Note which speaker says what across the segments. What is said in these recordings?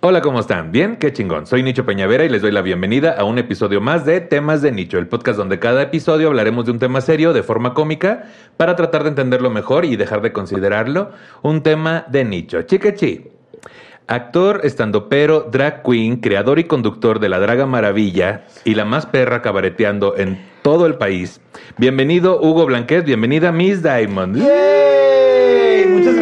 Speaker 1: Hola, ¿cómo están? ¿Bien? Qué chingón. Soy Nicho Peñavera y les doy la bienvenida a un episodio más de Temas de Nicho, el podcast donde cada episodio hablaremos de un tema serio de forma cómica para tratar de entenderlo mejor y dejar de considerarlo un tema de nicho. Chiquechi. Actor, estandopero, drag queen, creador y conductor de La Draga Maravilla y la más perra cabareteando en todo el país. Bienvenido Hugo Blanquet, bienvenida Miss Diamond.
Speaker 2: ¡Yay!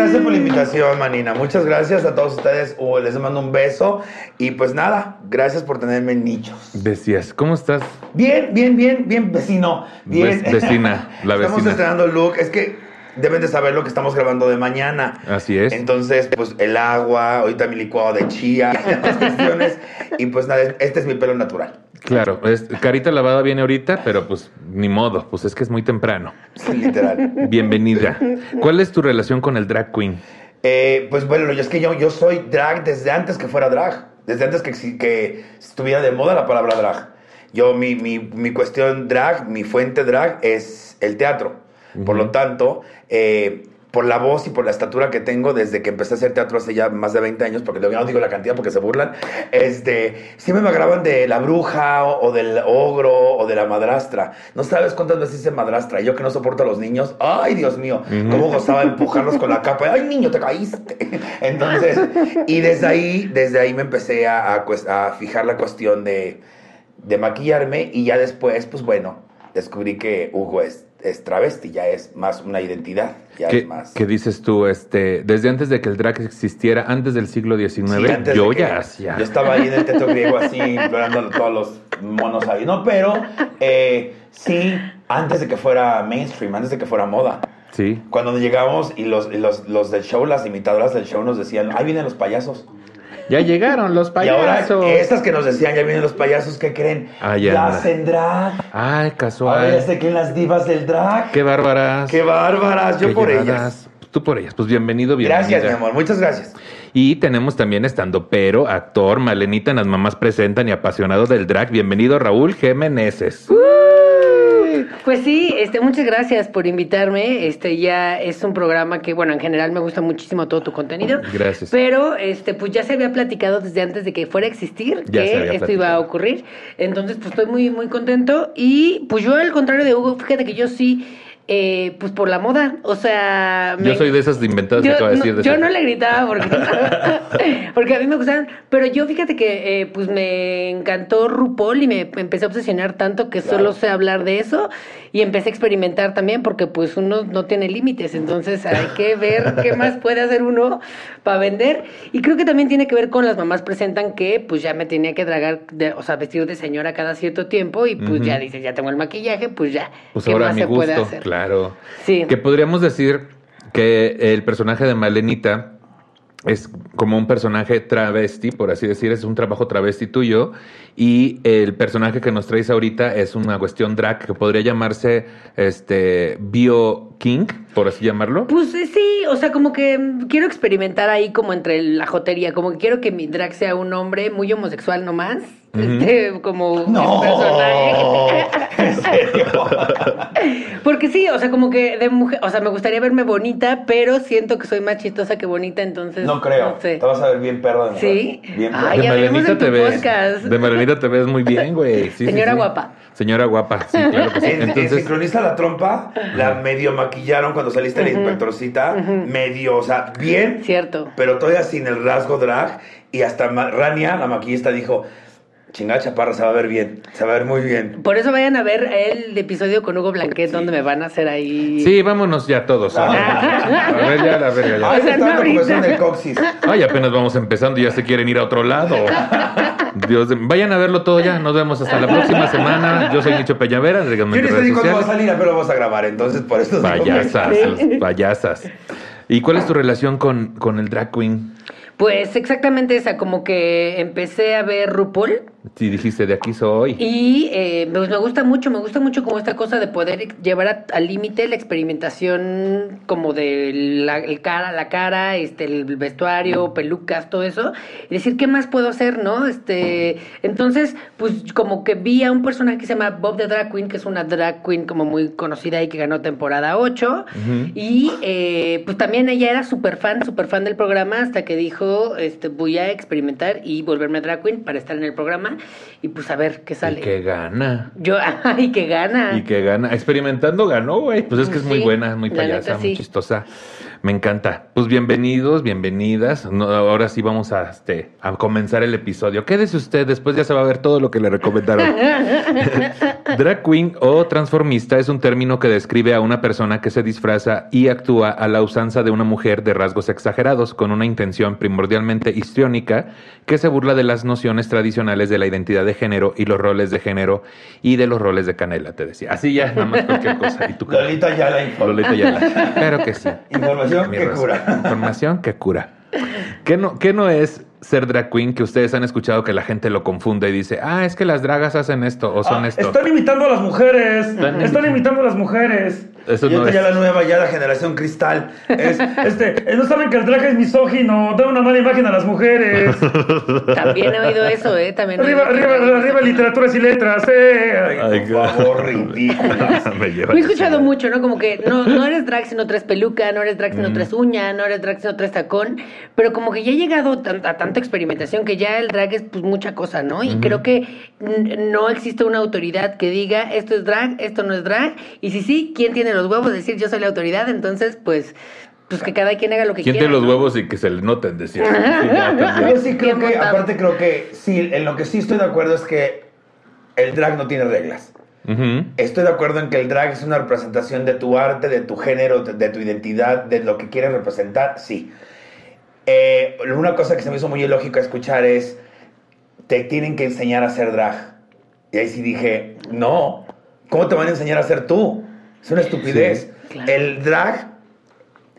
Speaker 2: Muchas gracias por la invitación, Manina. Muchas gracias a todos ustedes. Les mando un beso. Y pues nada, gracias por tenerme en nichos.
Speaker 1: Decías, ¿cómo estás?
Speaker 2: Bien, bien, bien, bien, vecino. Bien.
Speaker 1: Ve- vecina, la
Speaker 2: Estamos
Speaker 1: vecina.
Speaker 2: estrenando look. Es que deben de saber lo que estamos grabando de mañana.
Speaker 1: Así es.
Speaker 2: Entonces, pues el agua, ahorita mi licuado de chía, las cuestiones. Y pues nada, este es mi pelo natural.
Speaker 1: Claro, es, carita lavada viene ahorita, pero pues ni modo, pues es que es muy temprano.
Speaker 2: Sí, literal.
Speaker 1: Bienvenida. ¿Cuál es tu relación con el drag queen?
Speaker 2: Eh, pues bueno, yo es que yo, yo soy drag desde antes que fuera drag. Desde antes que, que estuviera de moda la palabra drag. Yo, mi, mi, mi cuestión drag, mi fuente drag es el teatro. Por lo tanto, eh, por la voz y por la estatura que tengo desde que empecé a hacer teatro hace ya más de 20 años, porque no digo la cantidad porque se burlan, este, siempre me graban de la bruja o, o del ogro o de la madrastra. No sabes cuántas veces hice madrastra. Yo que no soporto a los niños, ay Dios mío, cómo gozaba empujarlos con la capa. Ay niño, te caíste. Entonces, y desde ahí, desde ahí me empecé a, a cues- a fijar la cuestión de, de maquillarme y ya después, pues bueno, descubrí que Hugo es, es travesti, ya es más una identidad, ya
Speaker 1: ¿Qué,
Speaker 2: es más...
Speaker 1: qué dices tú? Este, desde antes de que el drag existiera, antes del siglo XIX,
Speaker 2: Sí,
Speaker 1: yo ya hacía.
Speaker 2: Yo estaba ahí en el teatro griego así, implorando a todos los monos ahí. No, pero eh, sí, antes de que fuera mainstream, antes de que fuera moda.
Speaker 1: Sí.
Speaker 2: Cuando llegamos y los, los, los del show, las imitadoras del show nos decían, ahí vienen los payasos.
Speaker 1: Ya llegaron los
Speaker 2: Y
Speaker 1: payasos.
Speaker 2: ahora, estas que nos decían, ya vienen los payasos, ¿qué creen?
Speaker 1: Ah, ya
Speaker 2: ya
Speaker 1: anda.
Speaker 2: hacen drag.
Speaker 1: Ay,
Speaker 2: Ahora
Speaker 1: casual.
Speaker 2: ya sé que las divas del drag.
Speaker 1: Qué bárbaras.
Speaker 2: Qué bárbaras, yo
Speaker 1: Qué
Speaker 2: por
Speaker 1: llevadas.
Speaker 2: ellas.
Speaker 1: Tú por ellas. Pues bienvenido, bienvenida.
Speaker 2: Gracias, mi amor, muchas gracias.
Speaker 1: Y tenemos también estando pero, actor, Malenita en las mamás presentan y apasionado del drag. Bienvenido Raúl Jiménez.
Speaker 3: Pues sí, este, muchas gracias por invitarme. Este ya es un programa que, bueno, en general me gusta muchísimo todo tu contenido.
Speaker 1: Gracias.
Speaker 3: Pero este, pues ya se había platicado desde antes de que fuera a existir
Speaker 1: Ya
Speaker 3: que esto iba a ocurrir. Entonces, pues estoy muy, muy contento. Y pues yo, al contrario de Hugo, fíjate que yo sí, eh, pues por la moda. O sea,
Speaker 1: Yo soy de esas inventadas que
Speaker 3: yo,
Speaker 1: acaba de
Speaker 3: no,
Speaker 1: decir. de
Speaker 3: yo
Speaker 1: ser-
Speaker 3: no le gritaba porque, porque a mí me gustaban, pero yo fíjate que eh, pues me encantó RuPaul y me, empecé a obsesionar tanto que
Speaker 2: Claro.
Speaker 3: solo sé hablar de eso y empecé a experimentar también porque pues uno no tiene límites, entonces hay que ver qué más puede hacer uno para vender y creo que también tiene que ver con las mamás presentan que pues ya me tenía que dragar, de- o sea, vestir de señora cada cierto tiempo y pues ya dices, ya tengo el maquillaje, pues ya,
Speaker 1: Pues
Speaker 3: ¿qué
Speaker 1: ahora
Speaker 3: más
Speaker 1: mi
Speaker 3: se puede hacer?
Speaker 1: claro.
Speaker 3: Sí.
Speaker 1: Que podríamos decir que el personaje de Malenita es como un personaje travesti, por así decir, es un trabajo travesti tuyo. Y el personaje que nos traes ahorita es una cuestión drag que podría llamarse este Bio King, por así llamarlo.
Speaker 3: Pues eh, sí, o sea, como que mm, quiero experimentar ahí como entre la jotería, como que quiero que mi drag sea un hombre muy homosexual nomás,
Speaker 1: Ujú.
Speaker 3: este, como un
Speaker 2: No,
Speaker 3: personaje.
Speaker 2: en serio.
Speaker 3: Porque sí, o sea, como que de mujer, o sea, me gustaría verme bonita, pero siento que soy más chistosa que bonita, entonces
Speaker 2: No creo.
Speaker 3: no sé.
Speaker 2: Te vas a ver bien perro.
Speaker 3: ¿Sí?
Speaker 2: Bien perro.
Speaker 3: Ay,
Speaker 1: de
Speaker 3: tu
Speaker 1: te ves.
Speaker 3: podcast.
Speaker 1: De Malenita te ves muy bien, güey. Sí,
Speaker 3: Señora
Speaker 1: sí.
Speaker 3: guapa.
Speaker 1: Señora guapa, sí, claro que sí.
Speaker 2: En, en
Speaker 1: Entonces,
Speaker 2: Sincroniza la trompa, la medio maquillaron cuando saliste de la inspectorcita, medio, o sea, bien,
Speaker 3: Cierto.
Speaker 2: pero todavía sin el rasgo drag. Y hasta Rania, la maquillista, dijo: Chingada chaparra, se va a ver bien, se va a ver muy bien.
Speaker 3: Por eso vayan a ver el episodio con Hugo Blanquet, donde me van a hacer ahí.
Speaker 1: sí, vámonos ya todos. A ver, ya la verga, ya.
Speaker 2: Ay,
Speaker 3: O sea, ahorita.
Speaker 2: del coxis.
Speaker 1: Ay, apenas vamos empezando y ya se quieren ir a otro lado. Dios, de- vayan a verlo todo ya. Nos vemos hasta la próxima semana. Yo soy Nicho Peñavera, díganme
Speaker 2: Yo ni
Speaker 1: redes
Speaker 2: cuándo va a salir, pero vamos a grabar, entonces por eso. digo,
Speaker 1: Payasas, payasas. ¿Y cuál es tu relación con, con el drag queen?
Speaker 3: Pues exactamente esa, como que empecé a ver RuPaul
Speaker 1: Sí, dijiste, de aquí soy.
Speaker 3: Y eh, pues me gusta mucho, me gusta mucho como esta cosa de poder llevar a- al límite la experimentación como de la, el cara, la cara, este, el vestuario, pelucas, todo eso. Y decir, ¿qué más puedo hacer, no? Este, entonces, pues como que vi a un personaje que se llama Bob the Drag Queen, que es una drag queen como muy conocida y que ganó temporada 8. Y eh, pues también ella era súper fan, súper fan del programa hasta que dijo, este, voy a experimentar y volverme drag queen para estar en el programa y pues a ver qué sale.
Speaker 1: Y que gana.
Speaker 3: Yo, ay, que gana.
Speaker 1: Y que gana. Experimentando ganó, güey. Pues es que es muy buena, muy payasa,
Speaker 3: neta, sí.
Speaker 1: muy chistosa. Me encanta. Pues bienvenidos, bienvenidas. No, ahora sí vamos a, este, a comenzar el episodio. Quédese usted, después ya se va a ver todo lo que le recomendaron. Drag queen o transformista es un término que describe a una persona que se disfraza y actúa a la usanza de una mujer de rasgos exagerados, con una intención primordialmente histriónica que se burla de las nociones tradicionales de la identidad de género y los roles de género y de los roles de canela, te decía. Así ya, nada más cualquier cosa. Y tú,
Speaker 2: Lolita ya la informa.
Speaker 1: Lolita Ayala. Claro que sí.
Speaker 2: Información
Speaker 1: Mi
Speaker 2: que cura.
Speaker 1: Información que cura. ¿Qué no, ¿Qué no es ser drag queen que ustedes han escuchado que la gente lo confunde y dice, ah, es que las dragas hacen esto o son
Speaker 4: Ah,
Speaker 1: esto?
Speaker 4: Están imitando a las mujeres.
Speaker 1: Están
Speaker 4: Están, imitando a las mujeres.
Speaker 1: Eso
Speaker 2: Y
Speaker 1: no
Speaker 2: esta
Speaker 1: es.
Speaker 2: ya la nueva, ya la generación cristal. Es,
Speaker 4: Este, eh, no saben que el drag es misógino, da una mala imagen a las mujeres.
Speaker 3: También he oído eso, ¿eh? También
Speaker 4: arriba, arriba, arriba literaturas y letras, eh.
Speaker 1: Ay,
Speaker 2: por favor, ridículas.
Speaker 1: Me
Speaker 3: he escuchado mucho, ¿no? Como que no, no eres drag si no traes peluca, no eres drag si no traes uña, no eres drag si no traes tacón, pero como que ya he llegado tan- a tanta experimentación que ya el drag es pues mucha cosa, ¿no? Y creo que no existe una autoridad que diga esto es drag, esto no es drag, y si sí, ¿quién tiene los huevos de decir yo soy la autoridad? Entonces, pues, pues que cada quien haga lo que
Speaker 1: ¿Quién
Speaker 3: quiera.
Speaker 1: tiene los
Speaker 3: ¿no?
Speaker 1: huevos y que se le noten, decía. También.
Speaker 2: Yo sí creo
Speaker 3: Bien
Speaker 2: que,
Speaker 3: montado.
Speaker 2: aparte creo que sí, en lo que sí estoy de acuerdo es que el drag no tiene reglas. Estoy de acuerdo en que el drag es una representación de tu arte, de tu género, de, de tu identidad, de lo que quieres representar, sí. Eh, una cosa que se me hizo muy ilógico escuchar es, te tienen que enseñar a hacer drag. Y ahí sí dije, no, ¿cómo te van a enseñar a hacer tú? Es una estupidez.
Speaker 3: Sí, claro.
Speaker 2: El drag,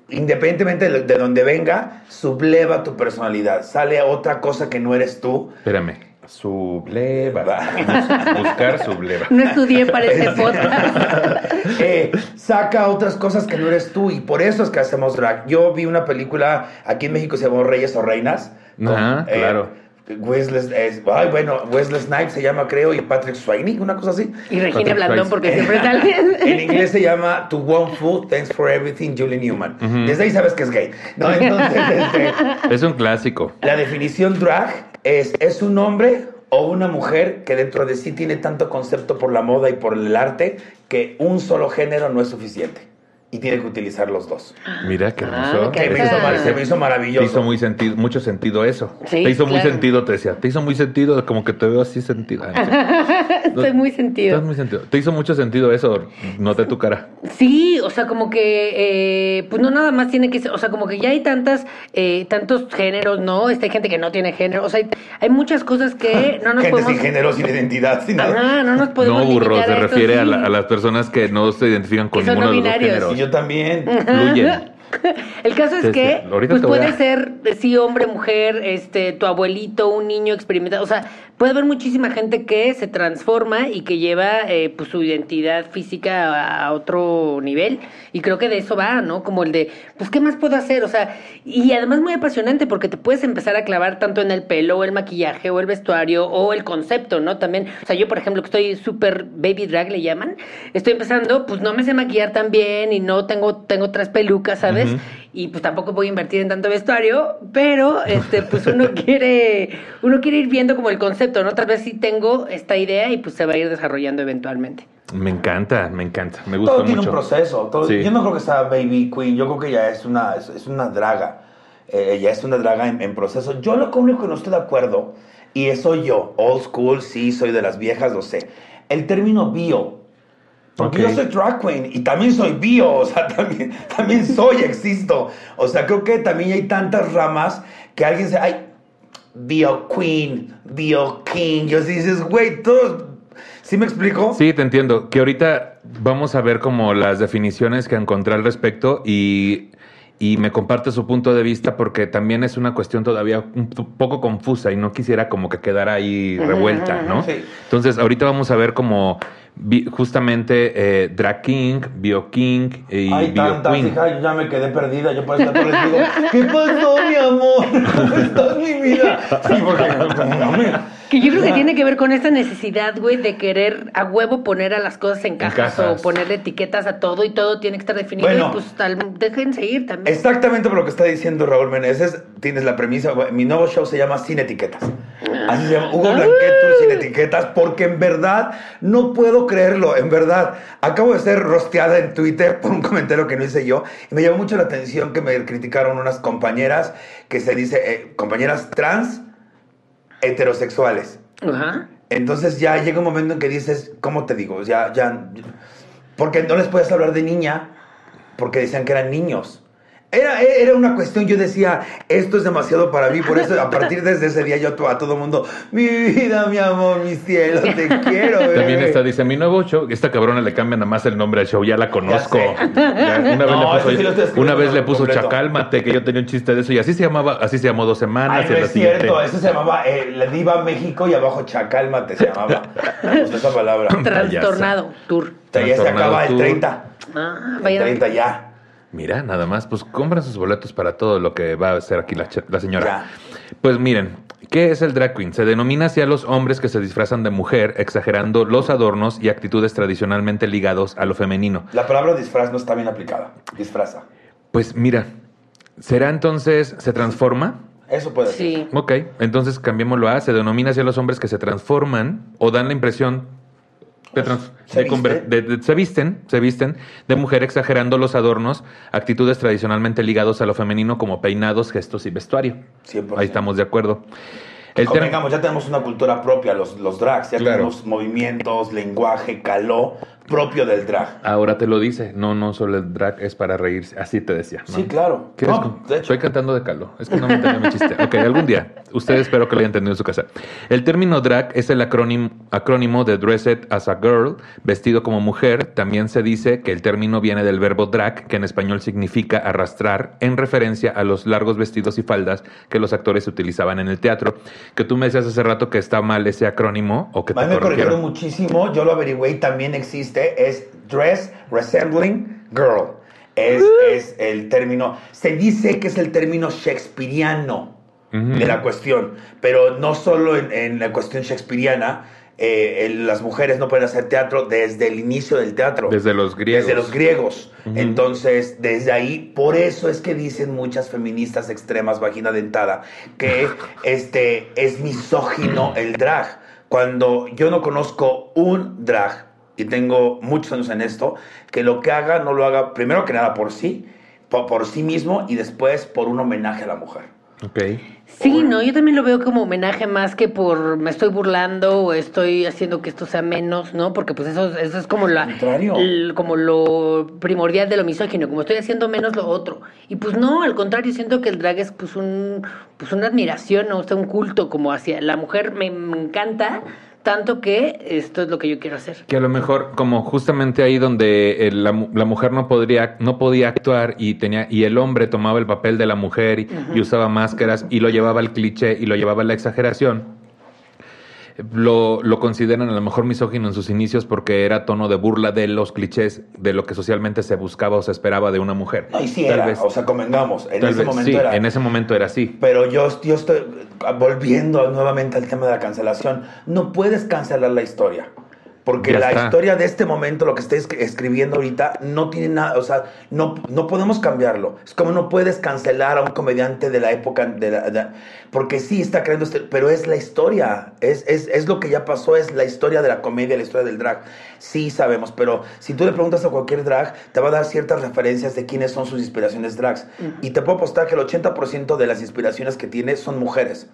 Speaker 2: independientemente de, de donde venga, subleva tu personalidad. Sale otra cosa que no eres tú.
Speaker 1: Espérame. Subleva. Buscar subleva.
Speaker 3: No estudié para este podcast.
Speaker 2: Eh, saca otras cosas que no eres tú y por eso es que hacemos drag. Yo vi una película aquí en México se llamó Reyes o Reinas.
Speaker 1: Ajá, claro.
Speaker 2: Wesley, es- ay, bueno, Wesley Snipes se llama, creo, y Patrick Swayze, una cosa así.
Speaker 3: Y Regina
Speaker 1: Patrick
Speaker 3: Blandón,
Speaker 1: Swayze.
Speaker 3: porque siempre sale.
Speaker 2: En inglés se llama To One Food, Thanks for Everything, Julie Newman. Desde ahí sabes que es gay. No, entonces, este,
Speaker 1: Es un clásico.
Speaker 2: la definición drag es, un hombre o una mujer que dentro de sí tiene tanto concepto por la moda y por el arte que un solo género no es suficiente. Y tiene que utilizar los dos.
Speaker 1: Mira qué
Speaker 3: Ah,
Speaker 1: hermoso.
Speaker 3: qué
Speaker 2: Se me, hizo, mar- se me hizo
Speaker 1: Te
Speaker 2: maravilloso.
Speaker 1: hizo muy sentido, mucho sentido eso.
Speaker 3: Sí,
Speaker 1: te hizo muy
Speaker 3: claro.
Speaker 1: sentido, te decía. Te hizo muy sentido, como que te veo así sentido. Ah.
Speaker 3: Estoy muy
Speaker 1: Te
Speaker 3: sentido.
Speaker 1: muy. Te hizo mucho sentido eso. Noté tu cara.
Speaker 3: Sí, o sea, como que, eh, pues no nada más tiene que ser, o sea, como que ya hay tantas, eh, tantos géneros, ¿no? Este, hay gente que no tiene género, o sea, hay, hay muchas cosas que no nos
Speaker 2: Gente
Speaker 3: podemos...
Speaker 2: sin género, sin identidad, sin nada.
Speaker 3: Ajá, no nos podemos
Speaker 1: No, burro, se
Speaker 3: a esto,
Speaker 1: refiere a,
Speaker 3: sí.
Speaker 1: la- a las personas que no se identifican con
Speaker 3: Que son
Speaker 1: ninguno de los géneros.
Speaker 2: Yo también.
Speaker 1: Fluyen.
Speaker 3: El caso es que
Speaker 1: ahorita
Speaker 3: pues puede
Speaker 1: a-
Speaker 3: ser eh, sí hombre, mujer, este, tu abuelito, un niño experimentado, o sea, puede haber muchísima gente que se transforma y que lleva eh, pues su identidad física a, otro nivel y creo que de eso va, ¿no? Como el de, pues qué más puedo hacer, o sea, y además muy apasionante porque te puedes empezar a clavar tanto en el pelo, o el maquillaje, o el vestuario, o el concepto, ¿no? También, o sea, yo por ejemplo que estoy súper baby drag le llaman, estoy empezando, pues no me sé maquillar tan bien y no tengo tengo otras pelucas, ¿sabes?
Speaker 1: Ujú.
Speaker 3: y pues tampoco voy a invertir en tanto vestuario, pero este pues uno quiere uno quiere ir viendo como el concepto, ¿no? Tal vez sí tengo esta idea y pues se va a ir desarrollando eventualmente.
Speaker 1: Me encanta, me encanta. Me gusta
Speaker 2: Todo tiene
Speaker 1: mucho.
Speaker 2: un proceso. todo-
Speaker 1: Sí.
Speaker 2: Yo no creo que sea Baby Queen. Yo creo que ya es una, es, es una draga. Eh, ya es una draga en, en proceso. Yo lo único que no estoy de acuerdo, y eso yo, old school, sí, soy de las viejas, lo sé. El término bio. Porque yo soy drag queen y también soy bio, o sea, también, también soy, existo. O sea, creo que también hay tantas ramas que alguien se, ay, bio queen, bio king. Yo sí dices, güey, todos, ¿sí me explico?
Speaker 1: Sí, te entiendo. Que ahorita vamos a ver como las definiciones que encontré al respecto y, y me comparte su punto de vista porque también es una cuestión todavía un poco confusa y no quisiera como que quedara ahí revuelta, ¿no?
Speaker 2: Sí.
Speaker 1: Entonces, ahorita vamos a ver como justamente eh, Drag King, Bio King y
Speaker 2: Hay
Speaker 1: Bio
Speaker 2: tantas,
Speaker 1: Queen.
Speaker 2: hija, yo ya me quedé perdida. Yo por eso les digo, ¿qué pasó, mi amor? ¿Cómo estás, mi vida? Sí, porque no me...
Speaker 3: Que yo creo que tiene que ver con esta necesidad, güey, de querer a huevo poner a las cosas en cajas, o ponerle etiquetas a todo y todo tiene que estar definido.
Speaker 2: Bueno.
Speaker 3: y pues tal, déjense ir también.
Speaker 2: Exactamente por lo que está diciendo Raúl Meneses, tienes la premisa. Mi nuevo show se llama Sin Etiquetas. Así se llama Hugo Blanquet Sin Etiquetas, porque en verdad no puedo creerlo. En verdad, acabo de ser rosteada en Twitter por un comentario que no hice yo. Y me llamó mucho la atención que me criticaron unas compañeras que se dice, eh, compañeras trans heterosexuales.
Speaker 3: Ajá.
Speaker 2: Entonces ya llega un momento en que dices, ¿cómo te digo? Ya, ya, porque no les puedes hablar de niña, porque decían que eran niños. Era, era una cuestión, yo decía, esto es demasiado para mí, por eso a partir de ese día yo a todo mundo, mi vida, mi amor, mi cielo, te quiero. bebé".
Speaker 1: También está, dice, mi nuevo show, esta cabrona le cambia nada más el nombre al show, ya la conozco. Ya, una vez,
Speaker 2: No,
Speaker 1: le
Speaker 2: sí
Speaker 1: puso,
Speaker 2: escribiendo
Speaker 1: una vez le puso
Speaker 2: completo.
Speaker 1: chacálmate, que yo tenía un chiste de eso, y así se llamaba, así se llamó dos semanas.
Speaker 2: Ay,
Speaker 1: y
Speaker 2: no
Speaker 1: en la
Speaker 2: es cierto,
Speaker 1: siguiente-
Speaker 2: eso se llamaba eh, La Diva México y abajo Chacálmate se llamaba. Esa palabra.
Speaker 3: Trastornado tour.
Speaker 2: Ya se acaba el
Speaker 1: tú.
Speaker 2: 30.
Speaker 3: Ah,
Speaker 2: El
Speaker 3: vayan.
Speaker 2: 30 ya.
Speaker 1: Mira, nada más, pues compran sus boletos para todo lo que va a hacer aquí la, la señora.
Speaker 2: Ya.
Speaker 1: Pues miren, ¿qué es el drag queen? Se denomina así a los hombres que se disfrazan de mujer, exagerando los adornos y actitudes tradicionalmente ligados a lo femenino.
Speaker 2: La palabra disfraz no está bien aplicada. Disfraza.
Speaker 1: Pues mira, ¿será entonces, se transforma?
Speaker 2: Eso puede ser.
Speaker 3: Sí.
Speaker 1: Ok, entonces cambiémoslo a, se denomina así a los hombres que se transforman o dan la impresión
Speaker 2: Se
Speaker 1: de
Speaker 2: visten.
Speaker 1: de- de- se visten, se visten de mujer exagerando los adornos, actitudes tradicionalmente ligados a lo femenino como peinados, gestos y vestuario.
Speaker 2: 100%.
Speaker 1: Ahí estamos de acuerdo. El
Speaker 2: Convengamos, ya tenemos una cultura propia, los, los drags, ya
Speaker 1: Claro.
Speaker 2: tenemos movimientos, lenguaje, caló propio del drag.
Speaker 1: Ahora te lo dice, no, no solo el drag es para reírse, así te decía. ¿no?
Speaker 2: Sí, claro.
Speaker 1: ¿Quieres
Speaker 2: No, de hecho.
Speaker 1: Estoy cantando de calor. Es que no me entendió mi chiste. Ok, algún día. Usted espero que lo haya entendido en su casa. El término drag es el acrónimo, acrónimo de Dressed as a Girl, vestido como mujer. También se dice que el término viene del verbo drag, que en español significa arrastrar, en referencia a los largos vestidos y faldas que los actores utilizaban en el teatro. Que tú me decías hace rato que está mal ese acrónimo o que te
Speaker 2: me corrigieron. muchísimo, yo lo averigüé y también existe, es dress resembling girl. Es, es el término, se dice que es el término shakespeariano de la cuestión, pero no solo en, en la cuestión shakespeariana, eh, el- las mujeres no pueden hacer teatro desde el inicio del teatro.
Speaker 1: Desde los griegos.
Speaker 2: Desde los griegos. Entonces, desde ahí, por eso es que dicen muchas feministas extremas, vagina dentada, que este es misógino el drag. Cuando yo no conozco un drag, y tengo muchos años en esto, que lo que haga no lo haga primero que nada por sí, po- por, sí mismo y después por un homenaje a la mujer.
Speaker 1: Ok.
Speaker 3: Sí, no, yo también lo veo como homenaje más que por me estoy burlando o estoy haciendo que esto sea menos, ¿no? Porque pues eso, eso es como la
Speaker 2: contrario.
Speaker 3: el- como lo primordial de lo misógino, como estoy haciendo menos lo otro. Y pues no, al contrario, siento que el drag es pues un pues una admiración, ¿no? O sea, un culto como hacia la mujer me, me encanta tanto que esto es lo que yo quiero hacer.
Speaker 1: Que a lo mejor, como justamente ahí donde el- la, mu- la mujer no podría, no podía actuar y tenía, y el hombre tomaba el papel de la mujer y, y usaba máscaras y lo llevaba al cliché y lo llevaba a la exageración. Lo, lo consideran a lo mejor misógino en sus inicios porque era tono de burla de los clichés de lo que socialmente se buscaba o se esperaba de una mujer.
Speaker 2: No, y sí
Speaker 1: Tal
Speaker 2: era,
Speaker 1: vez-
Speaker 2: o sea, convengamos, en
Speaker 1: tal
Speaker 2: ese
Speaker 1: vez
Speaker 2: momento
Speaker 1: sí,
Speaker 2: era.
Speaker 1: en ese momento era así.
Speaker 2: Pero yo, yo estoy volviendo nuevamente al tema de la cancelación. No puedes cancelar la historia. Porque
Speaker 1: Ya
Speaker 2: la
Speaker 1: está.
Speaker 2: historia de este momento, lo que estoy escri- escribiendo ahorita, no tiene nada, o sea, no, no podemos cambiarlo. Es como no puedes cancelar a un comediante de la época, de la- de- porque sí está creando, este, pero es la historia, es, es, es lo que ya pasó, es la historia de la comedia, la historia del drag. Sí sabemos, pero si tú le preguntas a cualquier drag, te va a dar ciertas referencias de quiénes son sus inspiraciones drags. Y te puedo apostar que el 80% de las inspiraciones que tiene son mujeres.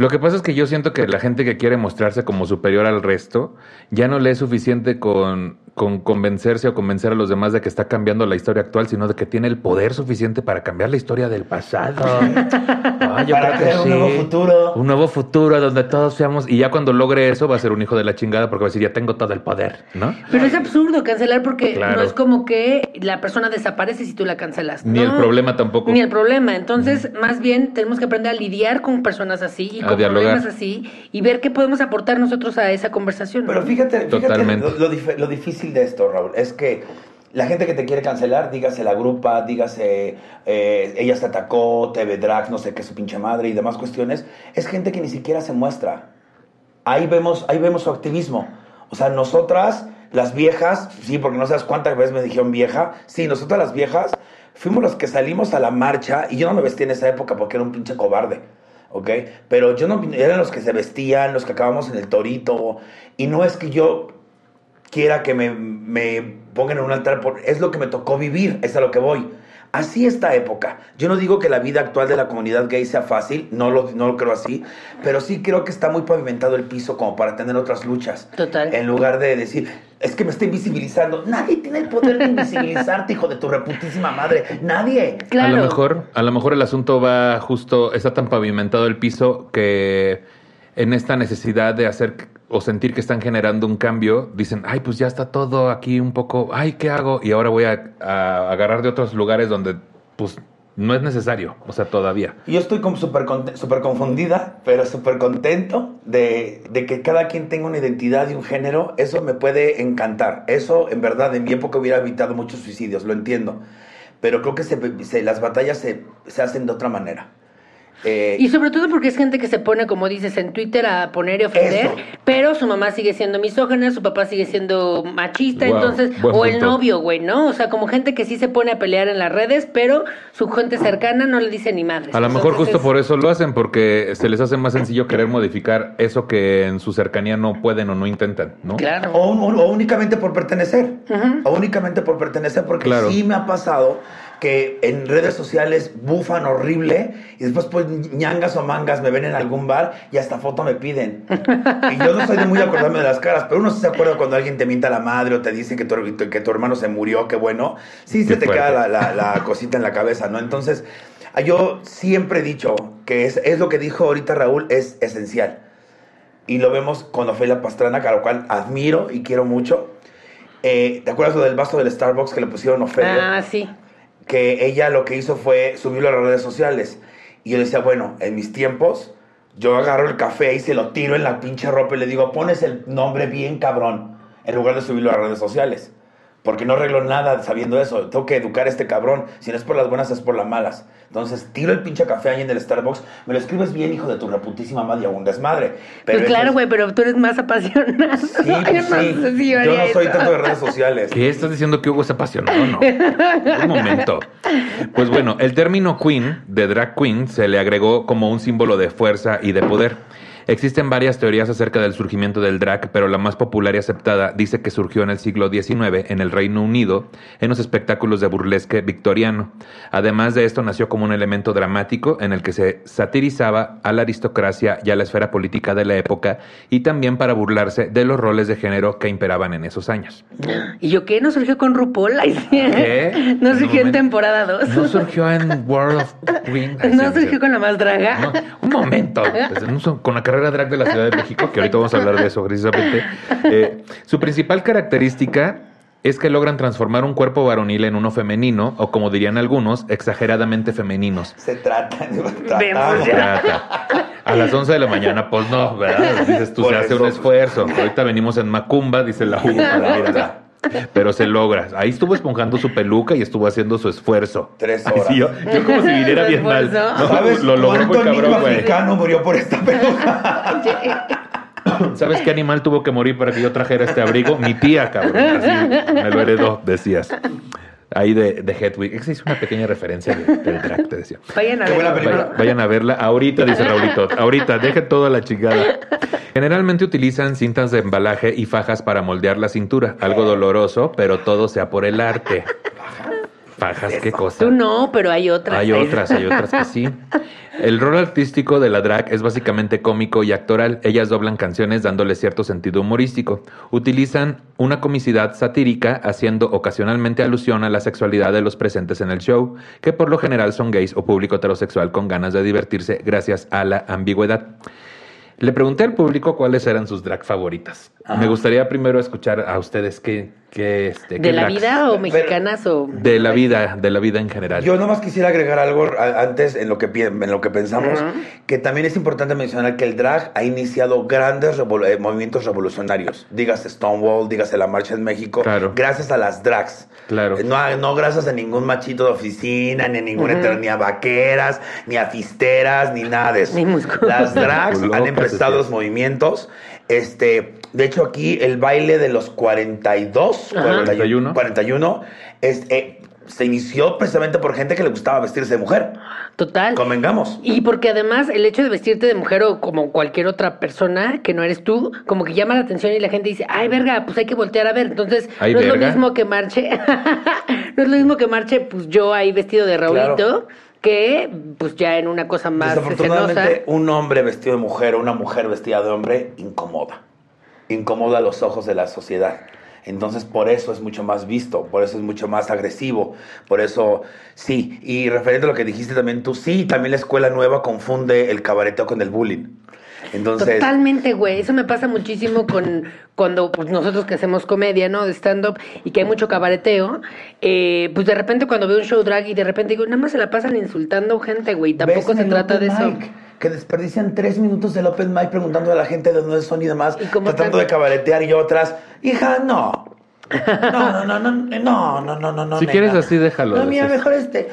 Speaker 1: Lo que pasa es que yo siento que la gente que quiere mostrarse como superior al resto ya no le es suficiente con, con convencerse o convencer a los demás de que está cambiando la historia actual, sino de que tiene el poder suficiente para cambiar la historia del pasado. Ah, yo
Speaker 2: Para
Speaker 1: creo que
Speaker 2: un nuevo futuro.
Speaker 1: Un nuevo futuro donde todos seamos. Y ya cuando logre eso, va a ser un hijo de la chingada porque va a decir, ya tengo todo el poder, ¿no?
Speaker 3: Pero es absurdo cancelar porque
Speaker 1: Claro.
Speaker 3: no es como que la persona desaparece si tú la cancelas.
Speaker 1: Ni
Speaker 3: No.
Speaker 1: el problema tampoco.
Speaker 3: Ni el problema. Entonces, más bien tenemos que aprender a lidiar con personas así y con
Speaker 1: dialogar.
Speaker 3: problemas así y ver qué podemos aportar nosotros a esa conversación.
Speaker 2: Pero fíjate, fíjate
Speaker 1: Totalmente.
Speaker 2: lo, lo dif- lo difícil de esto, Raúl, es que la gente que te quiere cancelar, dígase la grupa, dígase eh, ella se atacó, TV Drag, no sé qué, su pinche madre y demás cuestiones, es gente que ni siquiera se muestra. Ahí vemos, ahí vemos su activismo. O sea, nosotras, las viejas, sí, porque no sabes cuántas veces me dijeron vieja, sí, nosotras las viejas fuimos los que salimos a la marcha y yo no me vestí en esa época porque era un pinche cobarde. ¿Ok? Pero yo no, eran los que se vestían, los que acabamos en el torito, y no es que yo quiera que me, me pongan en un altar, por, es lo que me tocó vivir, es a lo que voy. Así esta época. Yo no digo que la vida actual de la comunidad gay sea fácil, no lo, no lo creo así, pero sí creo que está muy pavimentado el piso como para tener otras luchas.
Speaker 3: Total.
Speaker 2: En lugar de decir, es que me está invisibilizando. Nadie tiene el poder de invisibilizarte, hijo de tu reputísima madre. Nadie.
Speaker 3: Claro.
Speaker 1: A lo mejor, a lo mejor el asunto va justo, está tan pavimentado el piso que en esta necesidad de hacer o sentir que están generando un cambio, dicen, ay, pues ya está todo aquí un poco, ay, ¿qué hago? Y ahora voy a, a agarrar de otros lugares donde, pues, no es necesario, o sea, todavía.
Speaker 2: Yo estoy como súper súper confundida, pero súper contento de, de que cada quien tenga una identidad y un género. Eso me puede encantar. Eso, en verdad, en mi época hubiera evitado muchos suicidios, lo entiendo. Pero creo que se- se- las batallas se, se hacen de otra manera. Eh,
Speaker 3: Y sobre todo porque es gente que se pone, como dices, en Twitter a poner y ofender,
Speaker 2: Eso.
Speaker 3: pero su mamá sigue siendo misógena, su papá sigue siendo machista,
Speaker 1: Wow,
Speaker 3: entonces, o el novio, güey, ¿no? O sea, como gente que sí se pone a pelear en las redes, pero su gente cercana no le dice ni madre.
Speaker 1: A lo mejor justo por eso lo hacen, porque se les hace más sencillo querer modificar eso que en su cercanía no pueden o no intentan, ¿no?
Speaker 3: Claro.
Speaker 2: O, o- o únicamente por pertenecer. O únicamente por pertenecer, porque
Speaker 1: Claro.
Speaker 2: sí me ha pasado que en redes sociales bufan horrible y después pues ñangas o mangas me ven en algún bar y hasta foto me piden. Y yo no soy de muy acordarme de las caras, pero uno sí se acuerda cuando alguien te mienta la madre o te dice que tu, que tu hermano se murió, qué bueno. Sí se
Speaker 1: Qué
Speaker 2: te
Speaker 1: fuerte.
Speaker 2: queda la, la- la cosita en la cabeza, ¿no? Entonces, ah, yo siempre he dicho que es, es lo que dijo ahorita Raúl, es esencial y lo vemos con Ofelia Pastrana, a lo cual admiro y quiero mucho. Eh, ¿Te acuerdas lo del vaso del Starbucks que le pusieron Ofelia?
Speaker 3: Ah, sí.
Speaker 2: Que ella lo que hizo fue subirlo a las redes sociales. Y yo decía, bueno, en mis tiempos, yo agarro el café y se lo tiro en la pinche ropa y le digo, pones el nombre bien cabrón, en lugar de subirlo a las redes sociales. Porque no arreglo nada sabiendo eso. Tengo que educar a este cabrón. Si no es por las buenas, es por las malas. Entonces, tiro el pinche café ahí en el Starbucks. Me lo escribes bien, hijo de tu reputísima madre, un desmadre.
Speaker 3: Pues
Speaker 2: eso
Speaker 3: claro,
Speaker 2: es-
Speaker 3: güey, pero tú eres más apasionado.
Speaker 2: Sí,
Speaker 3: Yo
Speaker 2: pues
Speaker 3: no
Speaker 2: sí.
Speaker 3: si
Speaker 2: Yo no soy tanto de redes sociales.
Speaker 1: ¿Qué estás diciendo que Hugo es apasionado? No. Un momento. Pues bueno, el término queen de drag queen se le agregó como un símbolo de fuerza y de poder. Existen varias teorías acerca del surgimiento del drag, pero la más popular y aceptada dice que surgió en el siglo XIX en el Reino Unido en los espectáculos de burlesque victoriano. Además de esto nació como un elemento dramático en el que se satirizaba a la aristocracia y a la esfera política de la época y también para burlarse de los roles de género que imperaban en esos años.
Speaker 3: ¿Y yo qué? ¿No surgió con RuPaul? Sí.
Speaker 1: ¿Qué?
Speaker 3: No surgió en temporada 2.
Speaker 1: No surgió en World of Queen.
Speaker 3: No surgió con la más draga.
Speaker 1: No, un momento. Pues, no Con la carrera drag de la Ciudad de México, que ahorita vamos a hablar de eso precisamente. eh, su principal característica es que logran transformar un cuerpo varonil en uno femenino, o como dirían algunos, exageradamente femeninos.
Speaker 2: Se trata,
Speaker 3: ya.
Speaker 1: Trata. A las 11 de la mañana, pues no, ¿verdad? Dices tú,
Speaker 2: Por
Speaker 1: se hace
Speaker 2: eso.
Speaker 1: un esfuerzo. Ahorita venimos en Macumba, dice la allá. Pero se logra. Ahí estuvo esponjando su peluca y estuvo haciendo su esfuerzo.
Speaker 2: Tres
Speaker 1: Ay,
Speaker 2: horas.
Speaker 1: sí, yo, yo como si viniera bien mal. No,
Speaker 2: ¿Sabes
Speaker 1: lo logró muy cabrón, güey.
Speaker 2: africano murió por esta peluca?
Speaker 1: ¿Sabes qué animal tuvo que morir para que yo trajera este abrigo? Mi tía, cabrón. Así me lo heredó, decías. Ahí de, de Hedwig. Esa es una pequeña referencia de- del drag, te decía.
Speaker 3: Vayan a
Speaker 2: Qué.
Speaker 1: Vayan, vayan a verla ahorita, dice Raulito. Ahorita, deje toda la chingada. Generalmente utilizan cintas de embalaje y fajas para moldear la cintura. Algo doloroso, pero todo sea por el arte. Fajas, qué cosa.
Speaker 3: Tú no, pero hay otras.
Speaker 1: Hay otras, hay otras que sí. El rol artístico de la drag es básicamente cómico y actoral. Ellas doblan canciones dándole cierto sentido humorístico. Utilizan una comicidad satírica haciendo ocasionalmente alusión a la sexualidad de los presentes en el show, que por lo general son gays o público heterosexual con ganas de divertirse gracias a la ambigüedad. Le pregunté al público cuáles eran sus drag favoritas. Me gustaría primero escuchar a ustedes qué, qué, este, qué
Speaker 3: ¿De la
Speaker 1: drags-
Speaker 3: vida o
Speaker 2: Pero-
Speaker 3: mexicanas o...?
Speaker 1: De la vida, de la vida en general.
Speaker 2: Yo nomás quisiera agregar algo antes en lo que, pi- en lo que pensamos,
Speaker 3: Ajá.
Speaker 2: que también es importante mencionar que el drag ha iniciado grandes revol- eh, movimientos revolucionarios. Dígase Stonewall, dígase la marcha en México,
Speaker 1: Claro.
Speaker 2: gracias a las drags.
Speaker 1: Claro.
Speaker 2: No, no gracias a ningún machito de oficina, ni a ninguna eter- ni a vaqueras, ni a fisteras, ni nada de eso.
Speaker 3: Ni musculosas.
Speaker 2: Las drags han
Speaker 1: Musculosas,
Speaker 2: empezado
Speaker 1: sí.
Speaker 2: los movimientos. Este, de hecho, aquí el baile de los 42,
Speaker 3: Ajá.
Speaker 1: 41.
Speaker 2: 41, es, eh, se inició precisamente por gente que le gustaba vestirse de mujer.
Speaker 3: Total.
Speaker 2: Convengamos.
Speaker 3: Y porque además el hecho de vestirte de mujer o como cualquier otra persona que no eres tú, como que llama la atención y la gente dice, ay, verga, pues hay que voltear a ver. Entonces,
Speaker 1: Ay,
Speaker 3: no es lo mismo que marche, no es lo mismo que marche, pues yo ahí vestido de Raulito,
Speaker 2: Claro.
Speaker 3: Que pues ya en una cosa más
Speaker 2: Desafortunadamente, un hombre vestido de mujer o una mujer vestida de hombre incomoda. Incomoda a los ojos de la sociedad. Entonces, por eso es mucho más visto, por eso es mucho más agresivo, por eso, sí. Y referente a lo que dijiste también tú, sí, también la escuela nueva confunde el cabareteo con el bullying. Entonces,
Speaker 3: Totalmente, güey. Eso me pasa muchísimo con cuando pues, nosotros que hacemos comedia, ¿no? De stand-up y que hay mucho cabareteo. eh, pues de repente cuando veo un show drag y de repente digo, nada más se la pasan insultando gente, güey. Tampoco se trata de eso.
Speaker 2: Que desperdician tres minutos del open mic preguntando a la gente de dónde son y demás,
Speaker 3: ¿Y
Speaker 2: tratando
Speaker 3: están?
Speaker 2: de cabaretear y otras, hija, no. No, no, no, no, no, no, no, no.
Speaker 1: Si quieres así, déjalo.
Speaker 2: No, mira, mejor este,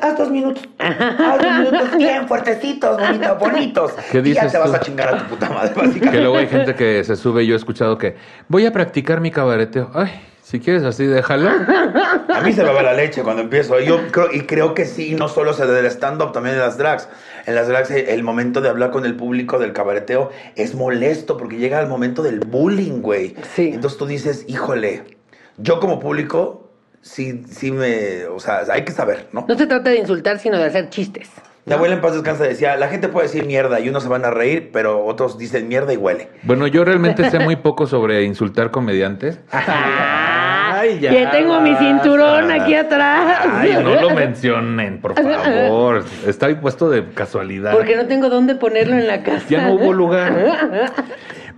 Speaker 2: haz dos minutos, haz dos minutos bien fuertecitos, bonitos, bonitos.
Speaker 1: ¿Qué
Speaker 2: dices ya te vas a chingar a tu puta madre, básicamente.
Speaker 1: Que luego hay gente que se sube, yo he escuchado que voy a practicar mi cabareteo. Ay, si quieres así, déjalo.
Speaker 2: A mí se me va la leche cuando empiezo. Yo creo, y creo que sí, no solo se del stand-up, también en las drags. En las drags el momento de hablar con el público del cabareteo es molesto porque llega el momento del bullying, güey.
Speaker 3: Sí.
Speaker 2: Entonces tú dices, híjole, yo como público, sí, sí me... O sea, hay que saber, ¿no?
Speaker 3: No se trata de insultar, sino de hacer chistes.
Speaker 2: Mi abuela en paz descansa decía, la gente puede decir mierda y unos se van a reír, pero otros dicen mierda y huele.
Speaker 1: Bueno, yo realmente sé muy poco sobre insultar comediantes. Ay, ya
Speaker 3: Ya tengo mi cinturón aquí atrás.
Speaker 1: Ay, no lo mencionen, por favor. Está ahí puesto de casualidad.
Speaker 3: Porque no tengo dónde ponerlo en la casa.
Speaker 1: Ya no hubo lugar.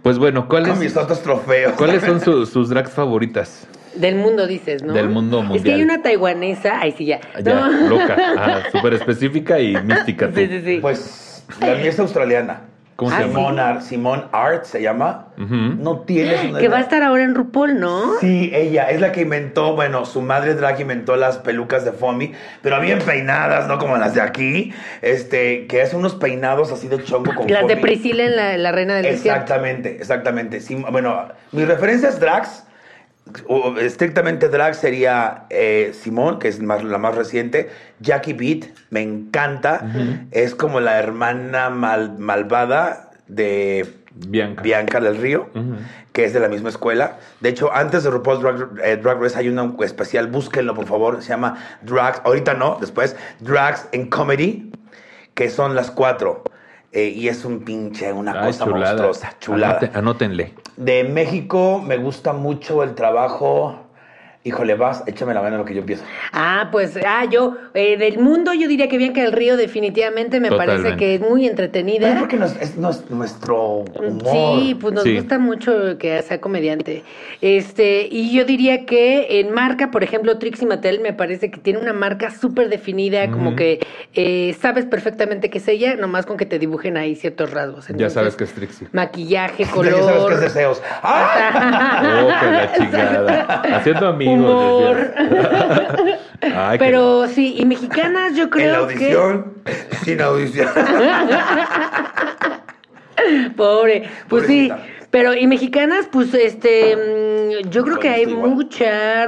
Speaker 1: Pues bueno,
Speaker 2: Con mis
Speaker 1: ¿cuáles,
Speaker 2: otros trofeos.
Speaker 1: ¿cuáles son sus, sus drags favoritas?
Speaker 3: Del mundo dices, ¿no?
Speaker 1: Del mundo
Speaker 3: Es que
Speaker 1: mundial.
Speaker 3: hay una taiwanesa, ay sí ya.
Speaker 1: Ya,
Speaker 3: No.
Speaker 1: loca. Ah, súper específica y mística. tú.
Speaker 3: Sí, sí, sí.
Speaker 2: Pues la mía es australiana.
Speaker 1: ¿Cómo se
Speaker 3: Ah,
Speaker 1: llama?
Speaker 2: Simón Art se llama. No tienes una
Speaker 3: que va a estar ahora en RuPaul, ¿no?
Speaker 2: Sí, ella es la que inventó, bueno, su madre drag inventó las pelucas de Fomi, pero bien peinadas, no como las de aquí, este, que hace unos peinados así de chongo con
Speaker 3: Las de. Priscila en la, la Reina del Desierto.
Speaker 2: Exactamente, exactamente. Sí, bueno, mis referencias drags, o estrictamente drag sería eh, Simón, que es más- la más reciente, Jackie Beat, me encanta, es como la hermana mal- malvada de
Speaker 1: Bianca.
Speaker 2: Bianca del Río, que es de la misma escuela. De hecho, antes de RuPaul's Drag, eh, Drag Race hay una especial, búsquenlo por favor, se llama Drags, ahorita no, después, Drags in Comedy, que son las cuatro. Eh, y es un pinche, una
Speaker 1: Ay,
Speaker 2: cosa
Speaker 1: chulada.
Speaker 2: monstruosa, chulada.
Speaker 1: Anote- anótenle.
Speaker 2: De México me gusta mucho el trabajo. Híjole, vas, échame la mano lo que yo empiezo.
Speaker 3: Ah, pues, ah, yo, eh, del mundo yo diría que Bianca del Río definitivamente me parece que es muy
Speaker 2: Pero es
Speaker 3: entretenida.
Speaker 2: porque nos- es nos- nuestro humor.
Speaker 3: Sí, pues nos
Speaker 1: Sí.
Speaker 3: gusta mucho que sea comediante. Este, y yo diría que en marca, por ejemplo, Trixie Mattel me parece que tiene una marca súper definida, como que eh, sabes perfectamente que es ella, nomás con que te dibujen ahí ciertos rasgos.
Speaker 1: Ya sabes que es Trixie.
Speaker 3: Maquillaje,
Speaker 2: Ya sabes
Speaker 3: color.
Speaker 2: que es deseos. ¡Ah!
Speaker 1: Oh, que la chingada. Haciendo amigos.
Speaker 3: Humor. Pero sí, y mexicanas yo creo en
Speaker 2: la audición, que... sin audición.
Speaker 3: Pobre, pues sí. Pero, y mexicanas, pues, este, mm, yo creo que hay
Speaker 2: Igual.
Speaker 3: mucha,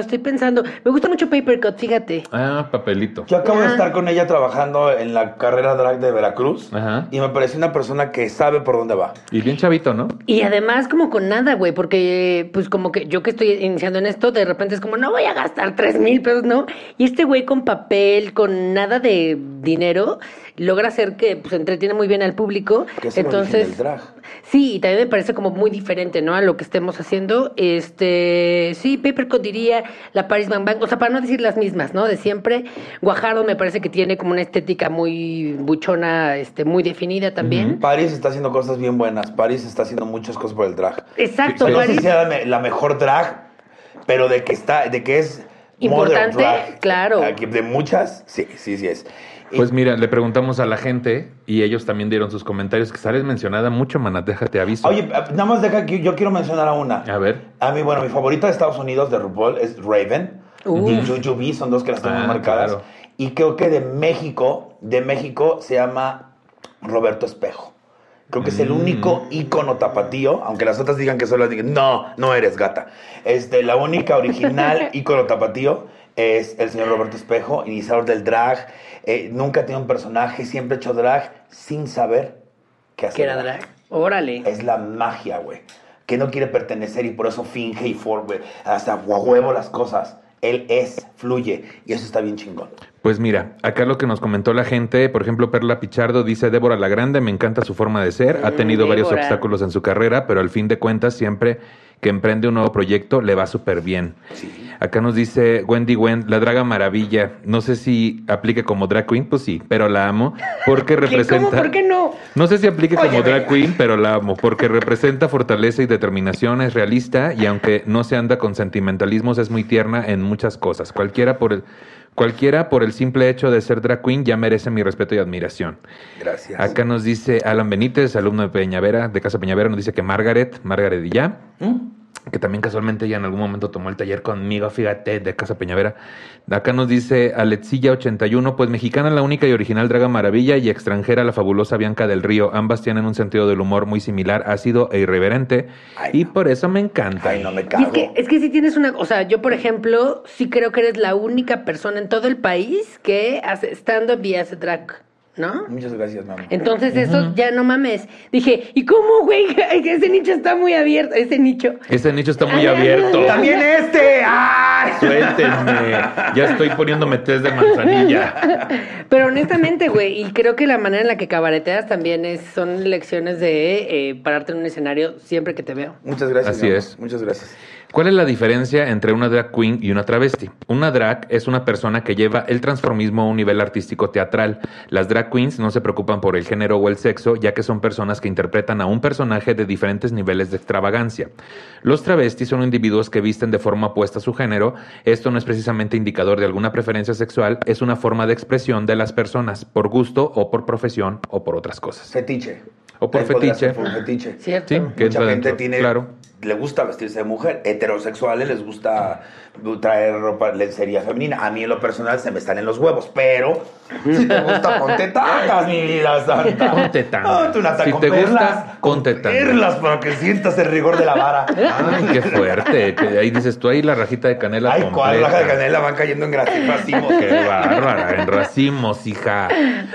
Speaker 3: estoy pensando, me gusta mucho Paper Cut, fíjate.
Speaker 1: Ah, papelito.
Speaker 2: Yo acabo de estar con ella trabajando en la carrera drag de Veracruz
Speaker 1: Ajá.
Speaker 2: y me pareció una persona que sabe por dónde va.
Speaker 1: Y bien chavito, ¿no?
Speaker 3: Y además como con nada, güey, porque pues como que yo que estoy iniciando en esto, de repente es como, no voy a gastar tres mil pesos, ¿no? Y este güey con papel, con nada de dinero, logra hacer que pues entretiene muy bien al público.
Speaker 2: Que es el origen
Speaker 3: Entonces,
Speaker 2: del drag.
Speaker 3: sí, y también me parece como muy diferente, ¿no? A lo que estemos haciendo. Este, sí, Papercut diría la Paris Van Bang, o sea, para no decir las mismas, ¿no? De siempre. Guajardo me parece que tiene como una estética muy buchona, este, muy definida también.
Speaker 2: Paris está haciendo cosas bien buenas. Paris está haciendo muchas cosas por el drag.
Speaker 3: Exacto,
Speaker 2: no sé si sea la, me- la mejor drag, pero de que está, de que es
Speaker 3: Importante,
Speaker 2: modern drag.
Speaker 3: claro.
Speaker 2: De muchas, sí, sí, sí es.
Speaker 1: Pues mira, le preguntamos a la gente y ellos también dieron sus comentarios que sales mencionada mucho, mana, déjate aviso.
Speaker 2: Oye, nada más deja que yo quiero mencionar a una.
Speaker 1: A ver.
Speaker 2: A mí, bueno, mi favorita de Estados Unidos de RuPaul es Raven
Speaker 3: Uf.
Speaker 2: y Jujubee, son dos que las tengo
Speaker 1: Ah,
Speaker 2: marcadas.
Speaker 1: claro.
Speaker 2: Y creo que de México, de México se llama Roberto Espejo. Creo que es
Speaker 1: Mm.
Speaker 2: el único ícono tapatío, aunque las otras digan que solo digan, no, no eres gata. Este, la única original ícono tapatío es el señor Roberto Espejo, iniciador del drag. Eh, nunca ha tenido un personaje, siempre ha hecho drag sin saber qué hacer.
Speaker 3: Que era drag. Órale.
Speaker 2: Es la magia, güey. Que no quiere pertenecer y por eso finge y for, güey, hasta huevo las cosas. Él es, fluye. Y eso está bien chingón.
Speaker 1: Pues mira, acá lo que nos comentó la gente, por ejemplo, Perla Pichardo dice, Débora la Grande, me encanta su forma de ser, ha
Speaker 3: Mm,
Speaker 1: tenido varios obstáculos en su carrera, pero al fin de cuentas, siempre que emprende un nuevo proyecto, le va súper bien. Acá nos dice Wendy Wen, la draga maravilla, no sé si aplique como drag queen, pues sí, pero la amo, porque
Speaker 3: ¿Qué,
Speaker 1: representa...
Speaker 3: ¿Cómo? ¿Por qué no?
Speaker 1: No sé si aplique como drag queen, pero la amo, porque representa fortaleza y determinación, es realista y aunque no se anda con sentimentalismos, es muy tierna en muchas cosas. Cualquiera por el, cualquiera por el simple hecho de ser drag queen ya merece mi respeto y admiración.
Speaker 2: Gracias.
Speaker 1: Acá nos dice Alan Benítez, alumno de Peñavera, de Casa Peñavera, nos dice que Margaret, Margaret y ya, que también casualmente ya en algún momento tomó el taller conmigo, fíjate, de Casa Peñavera. Acá nos dice Alexilla81, pues mexicana la única y original Draga Maravilla y extranjera la fabulosa Bianca del Río. Ambas tienen un sentido del humor muy similar, ácido e irreverente,
Speaker 2: Ay,
Speaker 1: y
Speaker 2: no.
Speaker 1: por eso me encanta.
Speaker 2: Ay, no me
Speaker 3: Y
Speaker 2: cago.
Speaker 3: es que, es que si tienes una, o sea, yo por ejemplo, sí creo que eres la única persona en todo el país que hace stand-up y hace drag, ¿no?
Speaker 2: Muchas gracias, mamá.
Speaker 3: Entonces eso ya no mames. Dije, ¿y cómo, güey? Ese nicho está muy abierto, ese nicho.
Speaker 1: Ese nicho está muy
Speaker 3: Ay,
Speaker 1: abierto.
Speaker 2: ¡También este! ¡Ay!
Speaker 1: Suéltenme. Ya estoy poniéndome test de manzanilla.
Speaker 3: Pero honestamente, güey, y creo que la manera en la que cabareteas también es, son lecciones de eh, pararte en un escenario siempre que te veo.
Speaker 2: Muchas gracias.
Speaker 1: Así
Speaker 2: mamá.
Speaker 1: es.
Speaker 2: Muchas gracias.
Speaker 1: ¿Cuál es la diferencia entre una drag queen y una travesti? Una drag es una persona que lleva el transformismo a un nivel artístico teatral. Las drag queens no se preocupan por el género o el sexo, ya que son personas que interpretan a un personaje de diferentes niveles de extravagancia. Los travestis son individuos que visten de forma opuesta a su género. Esto no es precisamente indicador de alguna preferencia sexual, es una forma de expresión de las personas, por gusto o por profesión o por otras cosas.
Speaker 2: Fetiche.
Speaker 1: O por fetiche.
Speaker 2: por fetiche.
Speaker 3: ¿Cierto?
Speaker 1: Sí, que
Speaker 2: Mucha gente
Speaker 1: dentro,
Speaker 2: tiene,
Speaker 1: claro.
Speaker 2: Le gusta vestirse de mujer. Heterosexuales les gusta traer ropa, lencería femenina. A mí en lo personal se me salen los huevos, pero si te gusta, ponte tacas, mi vida santa.
Speaker 1: Ponte
Speaker 2: una taca
Speaker 1: Si
Speaker 2: con
Speaker 1: te gusta, ponte.
Speaker 2: Perlas para que sientas el rigor de la vara.
Speaker 1: Ay, qué fuerte. Que ahí dices tú ahí la rajita de canela.
Speaker 2: Ay, cuál raja de canela van cayendo en racimos.
Speaker 1: Qué bárbara, en racimos, hija.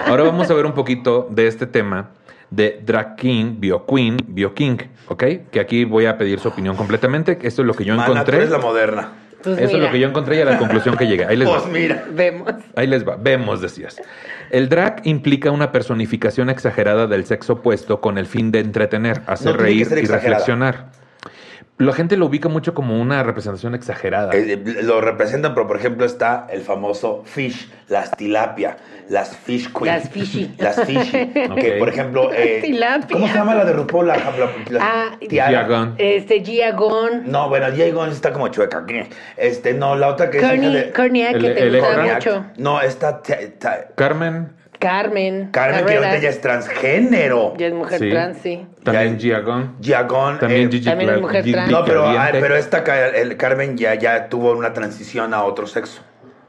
Speaker 1: Ahora vamos a ver un poquito de este tema de Drag King, Bio Queen, Bio King, ¿ok? Que aquí voy a pedir su opinión completamente. Esto es lo que yo
Speaker 2: Mana, tú
Speaker 1: encontré.
Speaker 2: eres la moderna.
Speaker 3: Pues
Speaker 1: Eso es
Speaker 3: mira,
Speaker 1: lo que yo encontré y a la conclusión que llegué. Ahí les va.
Speaker 2: Pues mira.
Speaker 3: Vemos.
Speaker 1: Ahí les va. Vemos, decías. El drag implica una personificación exagerada del sexo opuesto con el fin de entretener, hacer
Speaker 2: No
Speaker 1: reír y
Speaker 2: exagerada.
Speaker 1: reflexionar. La gente lo ubica mucho como una representación exagerada.
Speaker 2: Eh, lo representan, pero por ejemplo está el famoso fish, las tilapia, las fish queen.
Speaker 3: Las fishy.
Speaker 2: Las fishy. Que por ejemplo. eh,
Speaker 3: Tilapia.
Speaker 2: ¿Cómo se llama la de RuPaul? La, la- la-
Speaker 3: Ah.
Speaker 1: Diagon.
Speaker 3: Este,
Speaker 2: No, bueno, Diego está como chueca. Este, no, la otra que es
Speaker 3: Corny,
Speaker 2: de.
Speaker 3: Corniac, que
Speaker 1: El-
Speaker 3: te
Speaker 1: el-
Speaker 3: mucho.
Speaker 2: No, está. ta- ta-
Speaker 1: Carmen,
Speaker 3: Carmen.
Speaker 2: Carmen, que ahorita ya es transgénero.
Speaker 3: Ya es mujer
Speaker 1: Sí.
Speaker 3: trans, sí.
Speaker 1: también
Speaker 2: Ya-
Speaker 1: Giagon.
Speaker 2: Giagon.
Speaker 1: También
Speaker 2: eh,
Speaker 1: Gigi
Speaker 3: también es mujer
Speaker 1: Gigi
Speaker 3: trans.
Speaker 2: No, pero, ah, pero esta el Carmen ya, ya tuvo una transición a otro sexo.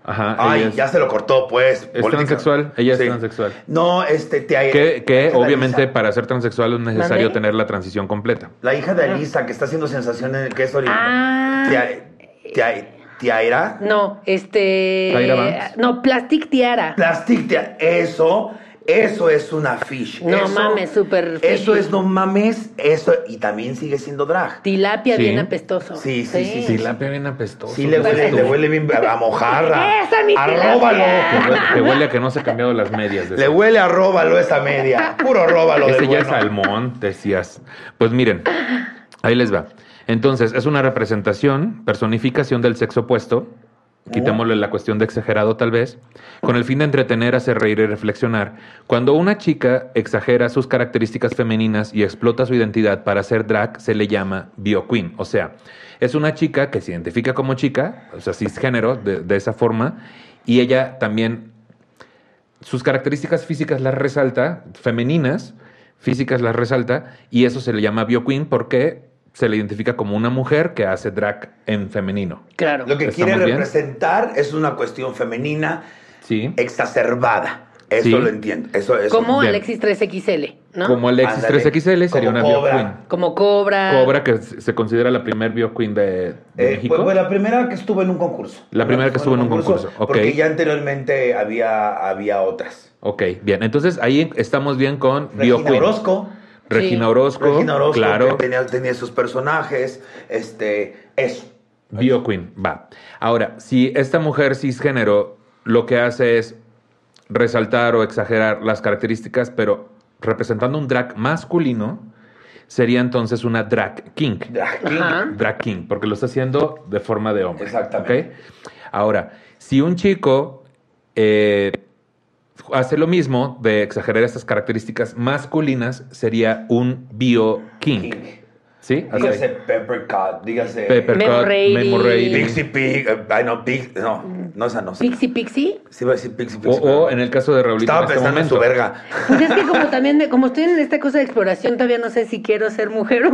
Speaker 1: Ajá,
Speaker 2: Ay,
Speaker 1: es-
Speaker 2: ya se lo cortó, pues.
Speaker 1: Es transexual, ella es transexual.
Speaker 2: No, este, te,
Speaker 1: Que, que obviamente para ser transexual es necesario tener la transición completa.
Speaker 2: La hija de Alisa, que está haciendo sensación en que es ahorita.
Speaker 3: Ah.
Speaker 2: Tia- tia- Tiaira.
Speaker 3: No, este. No, Plastic Tiara.
Speaker 2: Plastic Tia- Eso, eso es una fish.
Speaker 3: No
Speaker 2: Eso-
Speaker 3: mames, súper
Speaker 2: Eso es, no mames, eso. Y también sigue siendo drag.
Speaker 3: Tilapia
Speaker 1: Sí.
Speaker 3: bien apestoso.
Speaker 2: Sí, sí, sí, sí.
Speaker 1: Tilapia bien apestoso.
Speaker 2: Sí, le huele, le huele bien a mojarra.
Speaker 3: ¡Esa es mi
Speaker 2: Arróbalo.
Speaker 1: Te huele, a que no se ha cambiado las medias.
Speaker 2: Le huele a róbalo esa media. Puro róbalo.
Speaker 1: Ese
Speaker 2: del
Speaker 1: ya es
Speaker 2: bueno.
Speaker 1: salmón, decías. Pues miren, ahí les va. Entonces, es una representación, personificación del sexo opuesto. Quitémosle la cuestión de exagerado tal vez, con el fin de entretener, hacer reír y reflexionar. Cuando una chica exagera sus características femeninas y explota su identidad para hacer drag, se le llama bioqueen. O sea, es una chica que se identifica como chica, o sea, cisgénero, de, de esa forma, y ella también sus características físicas las resalta, femeninas, físicas las resalta, y eso se le llama bioqueen porque se le identifica como una mujer que hace drag en femenino.
Speaker 3: Claro.
Speaker 2: Lo que
Speaker 1: ¿Estamos
Speaker 2: quiere
Speaker 1: bien?
Speaker 2: representar es una cuestión femenina
Speaker 1: Sí.
Speaker 2: exacerbada. Eso
Speaker 1: Sí.
Speaker 2: lo entiendo. Eso, eso.
Speaker 3: Como
Speaker 1: Bien.
Speaker 3: Alexis 3XL, ¿no?
Speaker 1: Como Alexis
Speaker 2: Ándale.
Speaker 1: 3XL sería
Speaker 2: Como
Speaker 1: una
Speaker 2: Cobra.
Speaker 1: bioqueen.
Speaker 3: Como Cobra.
Speaker 1: Cobra, que se considera la primer bioqueen de, de
Speaker 2: Eh,
Speaker 1: México.
Speaker 2: pues, pues, la primera que estuvo en un concurso.
Speaker 1: La primera que estuvo en un concurso, ok.
Speaker 2: Porque ya anteriormente había, había otras.
Speaker 1: Ok, bien. Entonces ahí estamos bien con
Speaker 2: Regina
Speaker 1: bioqueen.
Speaker 2: Orozco.
Speaker 1: Regina. Orozco.
Speaker 2: Regina Orozco,
Speaker 1: claro.
Speaker 2: que tenía, tenía sus personajes. Este, eso.
Speaker 1: Bioqueen, va. Ahora, si esta mujer cisgénero lo que hace es resaltar o exagerar las características, pero representando un drag masculino, sería entonces una drag king.
Speaker 2: Drag king.
Speaker 3: Ajá.
Speaker 1: Drag king, porque lo está haciendo de forma de hombre.
Speaker 2: Exactamente.
Speaker 1: ¿ok? Ahora, si un chico eh, hace lo mismo de exagerar estas características masculinas, sería un bio king.
Speaker 2: King.
Speaker 1: ¿Sí?
Speaker 2: Dígase Peppercut, dígase
Speaker 1: Peppercut,
Speaker 3: Memo Rady.
Speaker 1: Memo Rady.
Speaker 2: Pixie Pig. eh, ay, no, Pig. No, no, esa no.
Speaker 3: Pixie Pixie.
Speaker 2: Sí, iba a decir Pixie
Speaker 1: O,
Speaker 2: Pixie.
Speaker 1: o
Speaker 2: pero-
Speaker 1: en el caso de Raulito
Speaker 2: Estaba
Speaker 1: en este
Speaker 2: pensando en su verga.
Speaker 3: Pues es que como también, de- como estoy en esta cosa de exploración, todavía no sé si quiero ser mujer o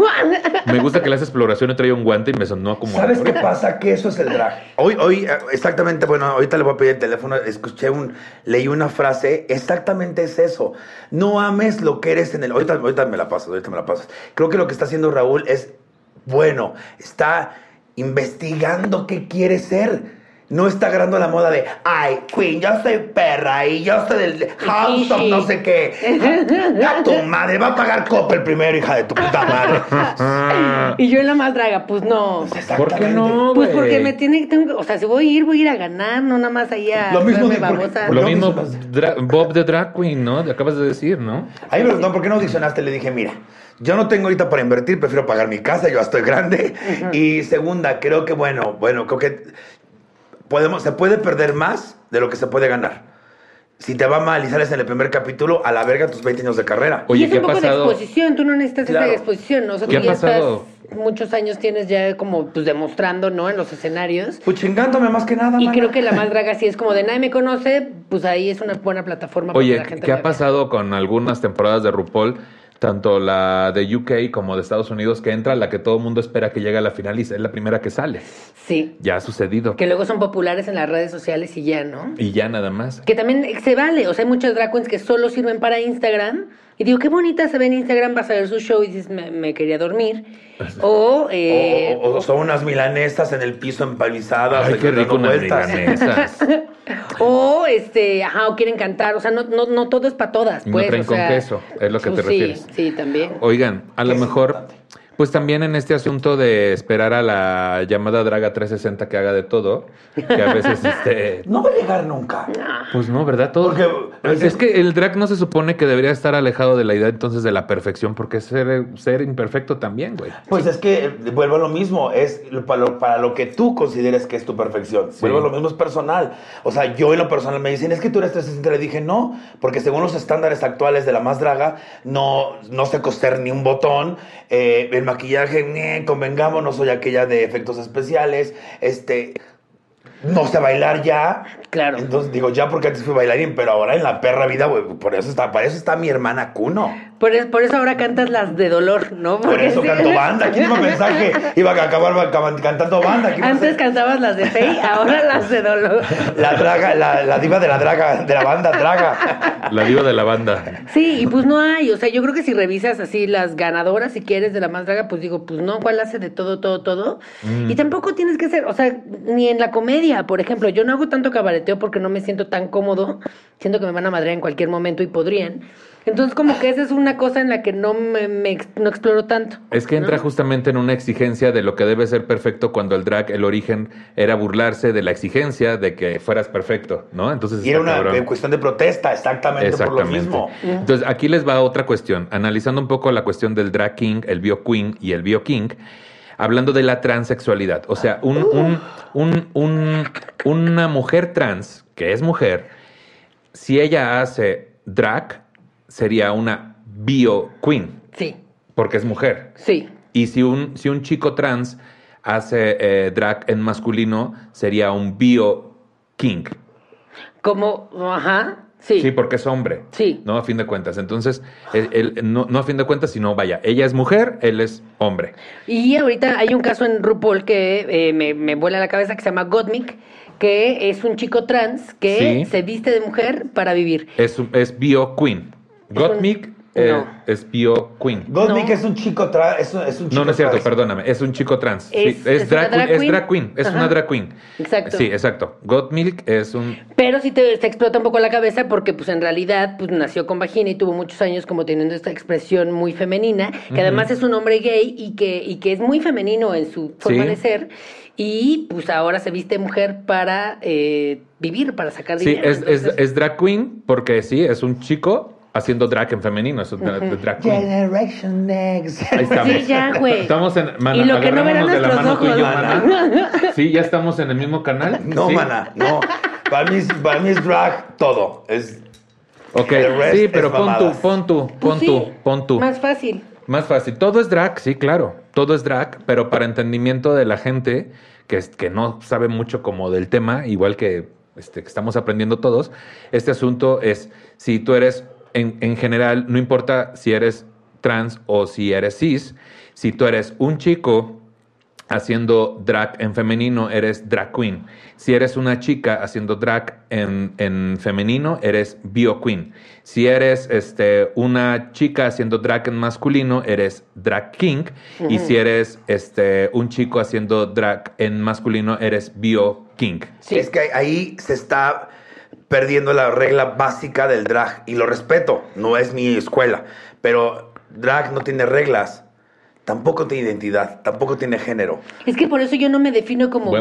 Speaker 1: Me gusta que le hace exploración y trae un guante y me sonó como.
Speaker 2: ¿Sabes qué pasa? Que eso es el drag. Hoy, hoy, eh, exactamente, bueno, ahorita le voy a pedir el teléfono, escuché un, leí una frase, exactamente es eso. No ames lo que eres en el... Ahorita, ahorita me la pasas, ahorita me la pasas. Creo que lo que está haciendo Raúl es bueno, está investigando qué quiere ser. No está agarrando la moda de, ay, Queen, yo soy perra y yo soy del House of no sé qué. A tu madre, va a pagar Coppel primero, hija de tu puta madre.
Speaker 3: Y yo en la más draga, pues no.
Speaker 1: ¿Por qué no?
Speaker 3: Pues porque me tiene tengo, que- o sea, si voy a ir, voy a ir a ganar, no nada más ahí a
Speaker 2: Lo mismo de-
Speaker 3: babosa.
Speaker 1: Lo
Speaker 2: No,
Speaker 1: mismo dra- Bob de Drag Queen, ¿no? Acabas de decir, ¿no?
Speaker 2: A mí me preguntaron, ¿por qué no audicionaste? Le dije, mira, yo no tengo ahorita para invertir, prefiero pagar mi casa, yo ya estoy grande. Y segunda, creo que, bueno, bueno, creo que podemos, se puede perder más de lo que se puede ganar. Si te va mal y sales en el primer capítulo, a la verga tus 20 años de carrera.
Speaker 1: Oye,
Speaker 3: y es
Speaker 1: ¿qué
Speaker 3: un
Speaker 1: ha
Speaker 3: poco
Speaker 1: pasado?
Speaker 3: de exposición, tú no necesitas
Speaker 2: Claro.
Speaker 3: esa exposición, ¿no? O sea,
Speaker 1: ¿Qué
Speaker 3: tú
Speaker 1: ha
Speaker 3: ya
Speaker 1: pasado?
Speaker 3: estás muchos años tienes ya como pues demostrando, ¿no? En los escenarios.
Speaker 2: Pues chingándome más que nada,
Speaker 3: Y
Speaker 2: mana.
Speaker 3: creo que la más draga sí es como de nadie me conoce, pues ahí es una buena plataforma
Speaker 1: Oye,
Speaker 3: para que la gente
Speaker 1: ¿qué ha pasado con algunas temporadas de RuPaul? Tanto la de UK como de Estados Unidos, que entra la que todo el mundo espera que llegue a la final y es la primera que sale.
Speaker 3: Sí.
Speaker 1: Ya ha sucedido.
Speaker 3: Que luego son populares en las redes sociales y ya, ¿no?
Speaker 1: Y ya nada más.
Speaker 3: Que también se vale, o sea, hay muchas drag queens que solo sirven para Instagram. Y digo, qué bonita se ve en Instagram, vas a ver su show y dices, me, me quería dormir. O, eh,
Speaker 2: O, o- o son unas milanesas en el piso empalmizadas.
Speaker 1: Ay, qué rico unas milanesas.
Speaker 3: o, este, ajá, o quieren cantar. O sea, no, no, no todo es para todas,
Speaker 1: no
Speaker 3: pues.
Speaker 1: traen
Speaker 3: o
Speaker 1: con
Speaker 3: sea,
Speaker 1: queso, es lo que te
Speaker 3: sí,
Speaker 1: refieres.
Speaker 3: Sí, también.
Speaker 1: Oigan, a lo mejor,
Speaker 2: importante.
Speaker 1: Pues también en este asunto de esperar a la llamada Draga 360 que haga de todo, que a veces este...
Speaker 2: No va a llegar nunca.
Speaker 1: Pues no, ¿verdad? Todo.
Speaker 2: Porque-
Speaker 1: es que el drag no se supone que debería estar alejado de la idea entonces de la perfección, porque es ser, ser imperfecto también, güey.
Speaker 2: Pues es que eh, vuelvo a lo mismo, es para lo, para lo que tú consideres que es tu perfección. Vuelvo a lo mismo, es personal. O sea, yo en lo personal me dicen, es que tú eres 360. Le dije, no, porque según los estándares actuales de la más draga, no, no sé coser ni un botón. eh, el maquillaje, ñe, convengamos, no soy aquella de efectos especiales. Este, no sé bailar ya.
Speaker 3: Claro.
Speaker 2: Entonces digo, ya porque antes fui bailarín, pero ahora en la perra vida, güey, por eso está, para eso está mi hermana Cuno.
Speaker 3: Por, es- por eso ahora cantas las de dolor, ¿no?
Speaker 2: Por eso
Speaker 3: sí.
Speaker 2: canto banda. ¿Quién iba a pensar que iba a acabar cantando banda? ¿Quién iba a
Speaker 3: Antes cantabas las de Fey, ahora las de dolor.
Speaker 2: La draga, la, la diva de la draga, de la banda draga.
Speaker 1: La diva de la banda.
Speaker 3: Sí, y pues no hay, o sea, yo creo que si revisas así las ganadoras, si quieres, de la más draga, pues digo, pues no, ¿cuál hace de todo, todo, todo?
Speaker 2: Mm.
Speaker 3: Y tampoco tienes que ser, o sea, ni en la comedia, por ejemplo, yo no hago tanto porque no me siento tan cómodo, siento que me van a madrear en cualquier momento y podrían. Entonces, como que esa es una cosa en la que no me, no exploro tanto.
Speaker 1: Es que entra
Speaker 3: ¿no?
Speaker 1: justamente en una exigencia de lo que debe ser perfecto cuando el drag, el origen, era burlarse de la exigencia de que fueras perfecto, ¿no? Entonces
Speaker 2: Y era una
Speaker 1: cabrón.
Speaker 2: cuestión de protesta, exactamente, por lo
Speaker 1: Exactamente.
Speaker 2: mismo.
Speaker 1: Entonces, aquí les va otra cuestión. Analizando un poco la cuestión del drag king, el bio queen y el bio king, hablando de la transexualidad. O sea, un, un- un- una mujer trans, que es mujer, si ella hace drag, sería una bio queen,
Speaker 3: Sí,
Speaker 1: porque es mujer.
Speaker 3: sí.
Speaker 1: Y si un, si un chico trans hace eh, drag en masculino, sería un bio king.
Speaker 3: Como, ajá, sí.
Speaker 1: Sí, porque es hombre.
Speaker 3: Sí.
Speaker 1: No, a fin de cuentas. Entonces, él- él- no, no a fin de cuentas, sino vaya, ella es mujer, él es hombre.
Speaker 3: Y ahorita hay un caso en RuPaul que eh, me, me vuela la cabeza que se llama Godmick, que es un chico trans que
Speaker 1: Sí.
Speaker 3: se viste de mujer para vivir.
Speaker 1: Es, un- es bio queen. Gottmik eh,
Speaker 3: No.
Speaker 1: es bio queen.
Speaker 2: Goldmick
Speaker 3: No.
Speaker 2: es un chico trans. Es un, es un chico
Speaker 1: No, no es cierto,
Speaker 2: trans.
Speaker 1: perdóname. Es un chico trans. Sí,
Speaker 3: Es-
Speaker 1: Es,
Speaker 3: es
Speaker 1: drag,
Speaker 3: una drag
Speaker 1: queen, es drag queen. Es
Speaker 3: Ajá.
Speaker 1: una drag queen.
Speaker 3: Exacto.
Speaker 1: Sí, exacto. Gottmilk es un.
Speaker 3: Pero sí te, te explota un poco la cabeza porque pues en realidad pues nació con vagina y tuvo muchos años como teniendo esta expresión muy femenina, que además es un hombre gay y que, y que es muy femenino en su forma
Speaker 1: Sí.
Speaker 3: de ser y pues ahora se viste mujer para eh, vivir, para sacar
Speaker 1: Sí,
Speaker 3: dinero.
Speaker 1: es, es,
Speaker 3: Entonces,
Speaker 1: es drag queen porque sí, es un chico haciendo drag en femenino. Es un dra- drag queen.
Speaker 2: Generation Next.
Speaker 1: Ahí estamos.
Speaker 3: Sí, ya, güey.
Speaker 1: Estamos en. Mana,
Speaker 3: Y lo que no verán
Speaker 1: de la
Speaker 3: nuestros
Speaker 1: mano tú y yo,
Speaker 3: ojos.
Speaker 1: Mana. Sí, ya estamos en el mismo canal.
Speaker 2: No,
Speaker 1: ¿Sí?
Speaker 2: mana, no. Para mí, es, para mí es drag todo. Es,
Speaker 1: Ok, sí, pero pon tú,
Speaker 2: mamadas.
Speaker 1: pon tú,
Speaker 3: pues
Speaker 1: pon
Speaker 3: sí,
Speaker 1: tú, pon tú.
Speaker 3: Más fácil.
Speaker 1: Más fácil. Todo es drag, sí, claro. Todo es drag, pero para entendimiento de la gente que, es- que no sabe mucho como del tema, igual que, este, que estamos aprendiendo todos, este asunto es si tú eres, en, en general, no importa si eres trans o si eres cis, si tú eres un chico haciendo drag en femenino, eres drag queen. Si eres una chica haciendo drag en, en femenino, eres bio queen. Si eres este, una chica haciendo drag en masculino, eres drag king. Y si eres este, un chico haciendo drag en masculino, eres bio king.
Speaker 3: Sí.
Speaker 2: Es que ahí se está perdiendo la regla básica del drag. Y lo respeto, no es mi escuela. Pero drag no tiene reglas. Tampoco tiene identidad, tampoco tiene género.
Speaker 3: Es que por eso yo no me defino como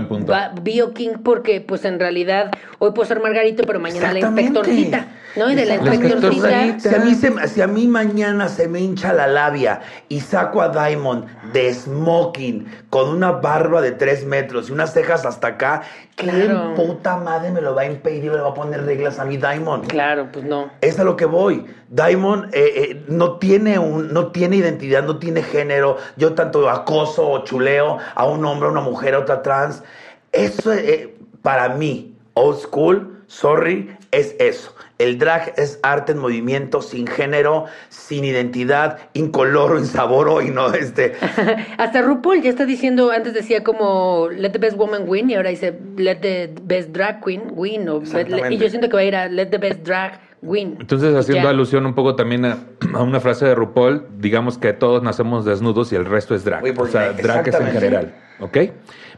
Speaker 3: bio king porque pues en realidad hoy puedo ser Margarito pero mañana la inspectorcita, ¿no? Y de la inspectorcita.
Speaker 2: Si a, mí se- si a mí mañana se me hincha la labia y saco a Diamond de smoking con una barba de tres metros y unas cejas hasta acá, ¿quién
Speaker 3: Claro.
Speaker 2: puta madre me lo va a impedir o le va a poner reglas a mi Diamond?
Speaker 3: Claro, pues no.
Speaker 2: Es a lo que voy. Diamond eh, eh, no, tiene un, no tiene identidad, no tiene género. Yo tanto acoso o chuleo a un hombre, a una mujer, a otra trans. Eso, eh, para mí, old school, sorry, es eso. El drag es arte en movimiento, sin género, sin identidad, incoloro, insaboro y no este.
Speaker 3: Hasta RuPaul ya está diciendo, antes decía como let the best woman win y ahora dice let the best drag queen win. O, y yo siento que va a ir a let the best drag win.
Speaker 1: Entonces, haciendo
Speaker 3: Ya.
Speaker 1: alusión un poco también a, a una frase de RuPaul, digamos que todos nacemos desnudos y el resto es drag. O sea, drag es en general. ¿Ok?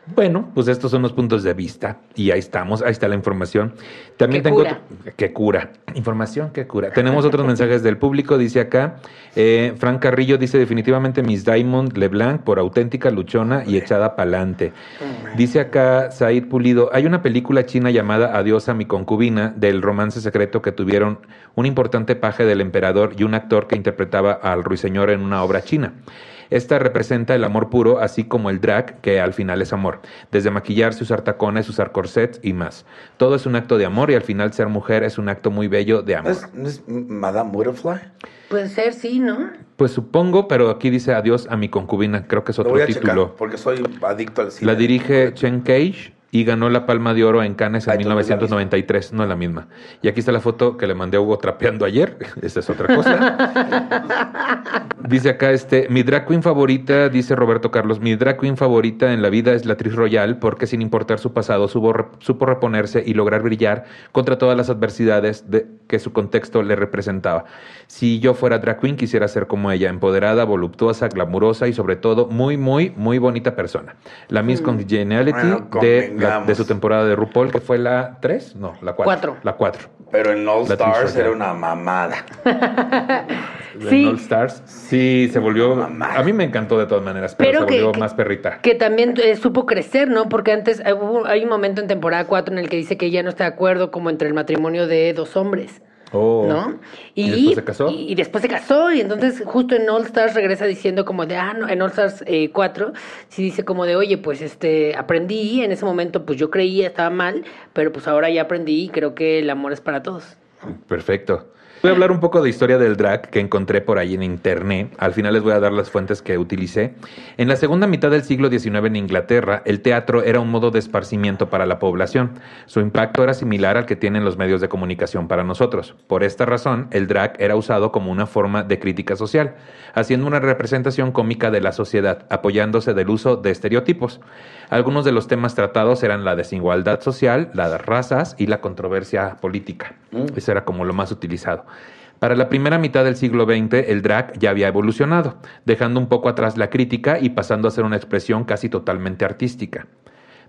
Speaker 1: Bueno, pues estos son los puntos de vista y ahí estamos, ahí está la información. También
Speaker 3: Que
Speaker 1: tengo
Speaker 3: cura.
Speaker 1: otro- que cura, información que cura. Tenemos otros mensajes del público, dice acá, eh, Frank Carrillo dice definitivamente Miss Diamond LeBlanc por auténtica, luchona y echada pa'lante. Dice acá Said Pulido, hay una película china llamada Adiós a mi concubina del romance secreto que tuvieron un importante paje del emperador y un actor que interpretaba al ruiseñor en una obra china. Esta representa el amor puro, así como el drag, que al final es amor. Desde maquillarse, usar tacones, usar corsets y más. Todo es un acto de amor y al final ser mujer es un acto muy bello de
Speaker 2: ¿No
Speaker 1: amor.
Speaker 2: es, no es Madame Butterfly?
Speaker 3: Puede ser, sí, ¿no?
Speaker 1: Pues supongo, pero aquí dice adiós a mi concubina. Creo que es
Speaker 2: Lo
Speaker 1: otro
Speaker 2: voy a
Speaker 1: título.
Speaker 2: checar porque soy adicto al cine.
Speaker 1: La dirige Chen Cage y ganó la Palma de Oro en Cannes en
Speaker 2: Ay, tú no es la
Speaker 1: 1993, no es la misma. Y aquí está la foto que le mandé a Hugo trapeando ayer, esa es otra cosa. dice acá este, mi drag queen favorita, dice Roberto Carlos, mi drag queen favorita en la vida es la actriz royal porque sin importar su pasado supo, supo reponerse y lograr brillar contra todas las adversidades de, que su contexto le representaba. Si yo fuera drag queen quisiera ser como ella, empoderada, voluptuosa, glamurosa y sobre todo muy, muy, muy bonita persona. La Miss Congeniality
Speaker 2: Bueno,
Speaker 1: de, la- de su temporada de RuPaul, que fue la 3, no, la 4.
Speaker 3: Cuatro.
Speaker 1: La 4.
Speaker 2: Pero en All
Speaker 1: La
Speaker 2: Stars era una mamada.
Speaker 3: Sí.
Speaker 1: All Stars. Sí, se volvió. A mí me encantó de todas maneras, pero,
Speaker 3: Pero
Speaker 1: se volvió
Speaker 3: que-
Speaker 1: más perrita.
Speaker 3: Que también eh, supo crecer, ¿no? Porque antes eh, hubo- hay un momento en temporada 4 en el que dice que ella no está de acuerdo como entre el matrimonio de dos hombres.
Speaker 1: Oh.
Speaker 3: ¿No?
Speaker 1: ¿Y después se casó?
Speaker 3: Y, y después se casó, y entonces justo en All Stars regresa diciendo como de, ah, no, en All Stars eh, 4, sí dice como de, oye, pues este, aprendí, en ese momento pues yo creía, estaba mal, pero pues ahora ya aprendí y creo que el amor es para todos.
Speaker 1: Perfecto. Voy a hablar un poco de historia del drag que encontré por ahí en internet. Al final les voy a dar las fuentes que utilicé. En la segunda mitad del siglo XIX en Inglaterra, el teatro era un modo de esparcimiento para la población. Su impacto era similar al que tienen los medios de comunicación para nosotros. Por esta razón, el drag era usado como una forma de crítica social, haciendo una representación cómica de la sociedad, apoyándose del uso de estereotipos. Algunos de los temas tratados eran la desigualdad social, las razas y la controversia política. Eso era como lo más utilizado. Para la primera mitad del siglo XX, el drag ya había evolucionado, dejando un poco atrás la crítica y pasando a ser una expresión casi totalmente artística.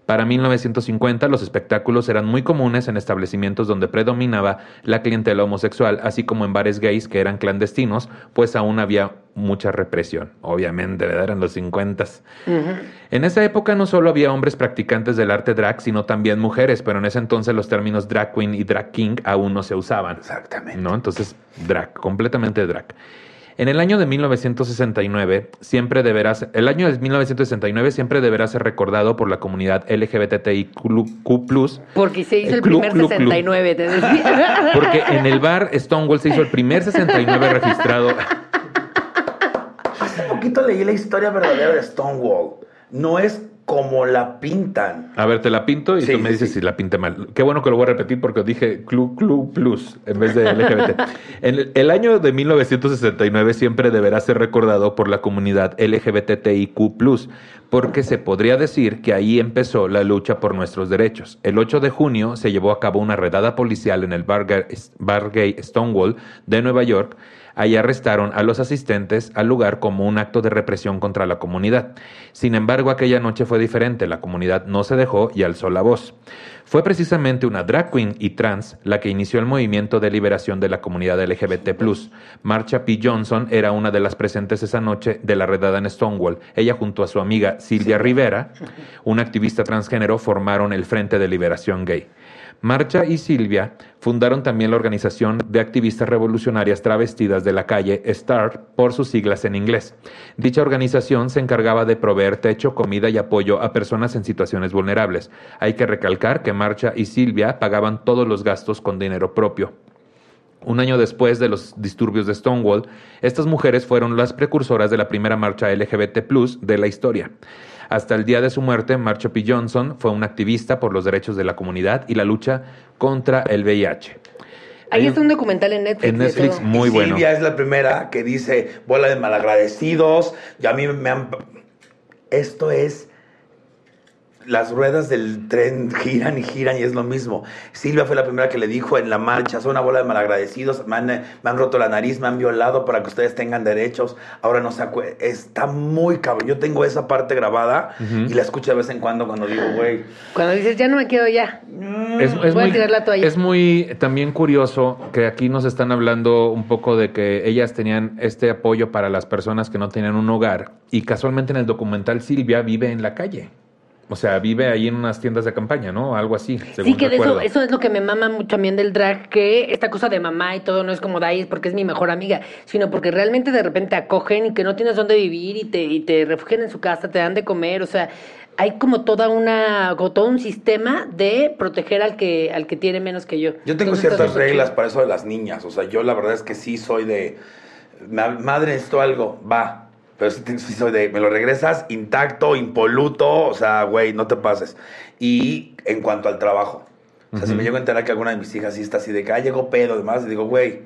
Speaker 1: Para 1950 los espectáculos eran muy comunes en establecimientos donde predominaba la clientela homosexual, así como en bares gays que eran clandestinos, pues aún había mucha represión. Obviamente, ¿verdad? eran los 50. En esa época no solo había hombres practicantes del arte drag, sino también mujeres, pero en ese entonces los términos drag queen y drag king aún no se usaban.
Speaker 2: Exactamente.
Speaker 1: ¿no? Entonces, drag, completamente drag. En el año de 1969, siempre deberá ser- el año de 1969 siempre deberá ser recordado por la comunidad LGBTIQ+,
Speaker 3: Porque se hizo
Speaker 1: El
Speaker 3: el,
Speaker 1: club,
Speaker 3: primer
Speaker 1: club, club.
Speaker 3: 69, te decía.
Speaker 1: porque en el bar Stonewall se hizo el primer 69 registrado.
Speaker 2: Hace poquito leí la historia verdadera de Stonewall. No es como la pintan.
Speaker 1: A ver, te la pinto y
Speaker 2: Sí,
Speaker 1: tú me dices
Speaker 2: sí.
Speaker 1: si la pinté mal. Qué bueno que lo voy a repetir porque dije Club Club Plus en vez de LGBT. El, el año de 1969 siempre deberá ser recordado por la comunidad LGBTIQ porque se podría decir que ahí empezó la lucha por nuestros derechos. El 8 de junio se llevó a cabo una redada policial en el bar bar gay Stonewall de Nueva York. Ahí arrestaron a los asistentes al lugar como un acto de represión contra la comunidad. Sin embargo, aquella noche fue diferente. La comunidad no se dejó y alzó la voz. Fue precisamente una drag queen y trans la que inició el movimiento de liberación de la comunidad LGBT+. Marsha P. Johnson era una de las presentes esa noche de la redada en Stonewall. Ella junto a su amiga Silvia Rivera, una activista transgénero, formaron el Frente de Liberación Gay. Marcha y Silvia fundaron también la organización de activistas revolucionarias travestidas de la calle START por sus siglas en inglés. Dicha organización se encargaba de proveer techo, comida y apoyo a personas en situaciones vulnerables. Hay que recalcar que Marcha y Silvia pagaban todos los gastos con dinero propio. Un año después de los disturbios de Stonewall, estas mujeres fueron las precursoras de la primera marcha LGBT de la historia. Hasta el día de su muerte, Marsha P. Johnson fue una activista por los derechos de la comunidad y la lucha contra el VIH.
Speaker 3: Ahí
Speaker 1: Hay
Speaker 3: está un documental en Netflix.
Speaker 1: en
Speaker 3: de
Speaker 1: Netflix
Speaker 3: todo.
Speaker 1: muy bueno.
Speaker 2: Silvia es la primera que dice bola de malagradecidos. Y a mí me han. Esto es. Las ruedas del tren giran y giran y es lo mismo. Silvia fue la primera que le dijo en la marcha, son una bola de malagradecidos, me han, me han roto la nariz, me han violado para que ustedes tengan derechos, ahora no se acue- Está muy cabrón. Yo tengo esa parte grabada y la escucho de vez en cuando cuando digo, güey,
Speaker 3: Cuando dices, ya no me quedo ya.
Speaker 1: Es, es
Speaker 3: Voy a
Speaker 1: muy,
Speaker 3: tirar la toalla.
Speaker 1: es muy también curioso que aquí nos están hablando un poco de que ellas tenían este apoyo para las personas que no tenían un hogar y casualmente en el documental Silvia vive en la calle. O sea, vive ahí en unas tiendas de campaña, ¿no? Algo así. según
Speaker 3: Sí, que de eso, eso es lo que me mama mucho también del drag, que esta cosa de mamá y todo no es como de ahí, es porque es mi mejor amiga, sino porque realmente de repente acogen y que no tienes dónde vivir y te, y te refugian en su casa, te dan de comer, o sea, hay como toda una, como todo un sistema de proteger al que, al que tiene menos que yo.
Speaker 2: Yo tengo
Speaker 3: Entonces,
Speaker 2: ciertas reglas
Speaker 3: chido.
Speaker 2: para eso de las niñas. O sea, yo la verdad es que sí soy de. "Ma- Madre, esto algo, va. Pero sí, sí soy de, me lo regresas intacto, impoluto, o sea, güey, no te pases. Y en cuanto al trabajo, o sea, si
Speaker 1: Ujú.
Speaker 2: me llego a enterar que alguna de mis hijas sí está así de que, ah, llegó pedo, demás, y digo, güey,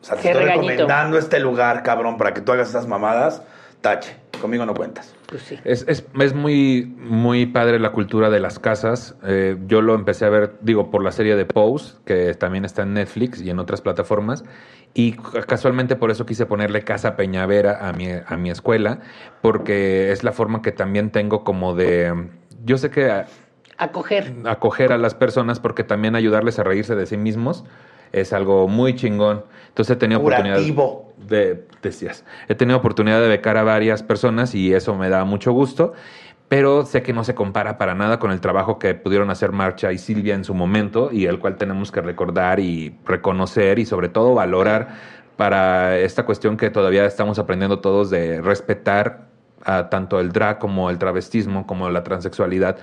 Speaker 2: o sea, te
Speaker 3: Qué
Speaker 2: estoy
Speaker 3: regañito.
Speaker 2: recomendando este lugar, cabrón, para que tú hagas esas mamadas, tache, conmigo no cuentas.
Speaker 3: Pues sí.
Speaker 1: Es, es, es muy, muy padre la cultura de las casas. Eh, yo lo empecé a ver, digo, por la serie de Pose, que también está en Netflix y en otras plataformas. Y ca- casualmente por eso quise ponerle Casa Peñavera a mi, a mi escuela, porque es la forma que también tengo como de... Yo sé que
Speaker 3: Acoger.
Speaker 1: acoger a las personas, porque también ayudarles a reírse de sí mismos es algo muy chingón. Entonces he tenido oportunidad
Speaker 2: Curativo.
Speaker 1: de, decías, he tenido oportunidad de becar a varias personas y eso me da mucho gusto, pero sé que no se compara para nada con el trabajo que pudieron hacer Marcha y Silvia en su momento y el cual tenemos que recordar y reconocer y sobre todo valorar para esta cuestión que todavía estamos aprendiendo todos de respetar a tanto el drag como el travestismo como la transexualidad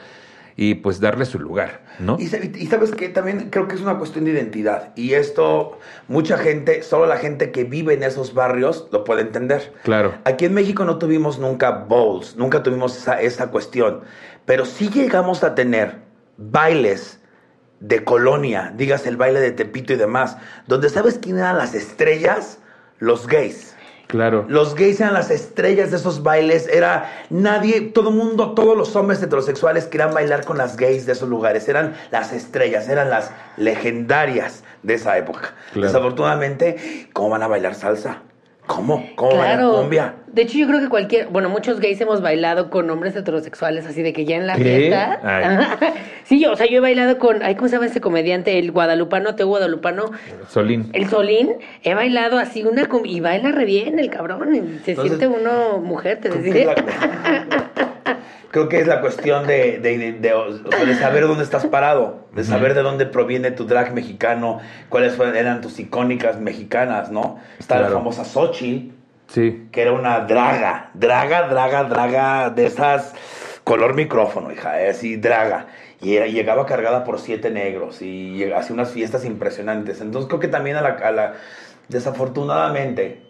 Speaker 1: y pues darle su lugar, ¿no?
Speaker 2: Y, y sabes que también creo que es una cuestión de identidad. Y esto, mucha gente, solo la gente que vive en esos barrios lo puede entender.
Speaker 1: Claro.
Speaker 2: Aquí en México no tuvimos nunca bowls, nunca tuvimos esa, esa cuestión. Pero sí llegamos a tener bailes de colonia, digas el baile de Tepito y demás, donde sabes quién eran las estrellas, los gays.
Speaker 1: Claro.
Speaker 2: Los gays eran las estrellas de esos bailes. Era nadie, todo el mundo, todos los hombres heterosexuales querían bailar con las gays de esos lugares. Eran las estrellas, eran las legendarias de esa época.
Speaker 1: Claro.
Speaker 2: Desafortunadamente, ¿cómo van a bailar salsa? ¿Cómo? ¿Cómo bailar cumbia?
Speaker 3: De hecho, yo creo que cualquier, bueno, muchos gays hemos bailado con hombres heterosexuales, así de que ya en la
Speaker 1: ¿Qué?
Speaker 3: fiesta. Sí, yo, o sea, yo he bailado con, ay, ¿cómo se llama ese comediante? El guadalupano, Teo Guadalupano,
Speaker 1: Solín.
Speaker 3: el Solín. He bailado así una y baila re bien el cabrón. y se
Speaker 2: Entonces,
Speaker 3: siente uno mujer, te
Speaker 2: la- Creo que es la cuestión de, de- de- saber dónde estás parado, de saber de dónde proviene tu drag mexicano, cuáles eran tus icónicas mexicanas, ¿no? Está la famosa Xochitl,
Speaker 1: Sí.
Speaker 2: que era una draga, draga, draga, draga, de esas color micrófono, hija, eh, así draga. Y era- llegaba cargada por siete negros y hacía unas fiestas impresionantes. Entonces creo que también a la, a la- desafortunadamente,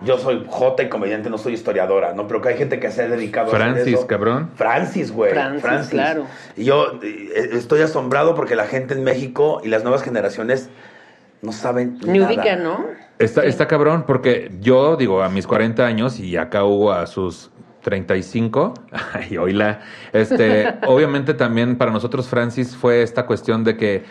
Speaker 2: yo soy jota y comediante, no soy historiadora, ¿no? Pero que hay gente que se ha dedicado a hacer
Speaker 1: Francis,
Speaker 2: eso.
Speaker 1: cabrón.
Speaker 2: Francis, güey.
Speaker 3: Francis, claro.
Speaker 2: Y yo eh, estoy asombrado porque la gente en México y las nuevas generaciones no saben
Speaker 3: Ni
Speaker 2: nada.
Speaker 3: ubica, ¿no?
Speaker 1: Está,
Speaker 3: Sí.
Speaker 1: está cabrón porque yo digo a mis 40 años y acá Hugo a sus 35, ay, oíla, este, obviamente también para nosotros Francis fue esta cuestión de que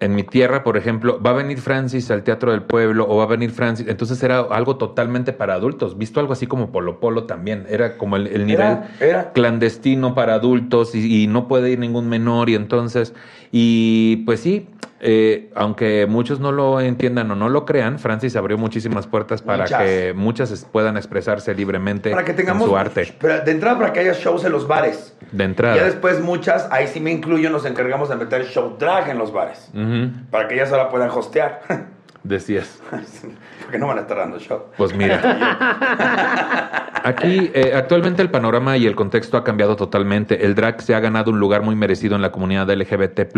Speaker 1: en mi tierra, por ejemplo, va a venir Francis al Teatro del Pueblo o va a venir Francis, entonces era algo totalmente para adultos, visto algo así como Polo Polo también, era como el, el nivel
Speaker 2: Era- era.
Speaker 1: clandestino para adultos y, y no puede ir ningún menor y entonces, y pues sí, eh, aunque muchos no lo entiendan o no lo crean, Francis abrió muchísimas puertas para
Speaker 2: Muchas.
Speaker 1: que muchas puedan expresarse libremente
Speaker 2: Para que tengamos
Speaker 1: en su arte.
Speaker 2: Pero de entrada para que haya shows en los bares.
Speaker 1: De entrada.
Speaker 2: Ya después muchas, ahí sí me incluyo, nos encargamos de meter show drag en los bares. Para que ellas ahora puedan hostear.
Speaker 1: Decías.
Speaker 2: Porque no van a estar dando show.
Speaker 1: Pues mira. Aquí, eh, actualmente el panorama y el contexto ha cambiado totalmente. El drag se ha ganado un lugar muy merecido en la comunidad LGBT.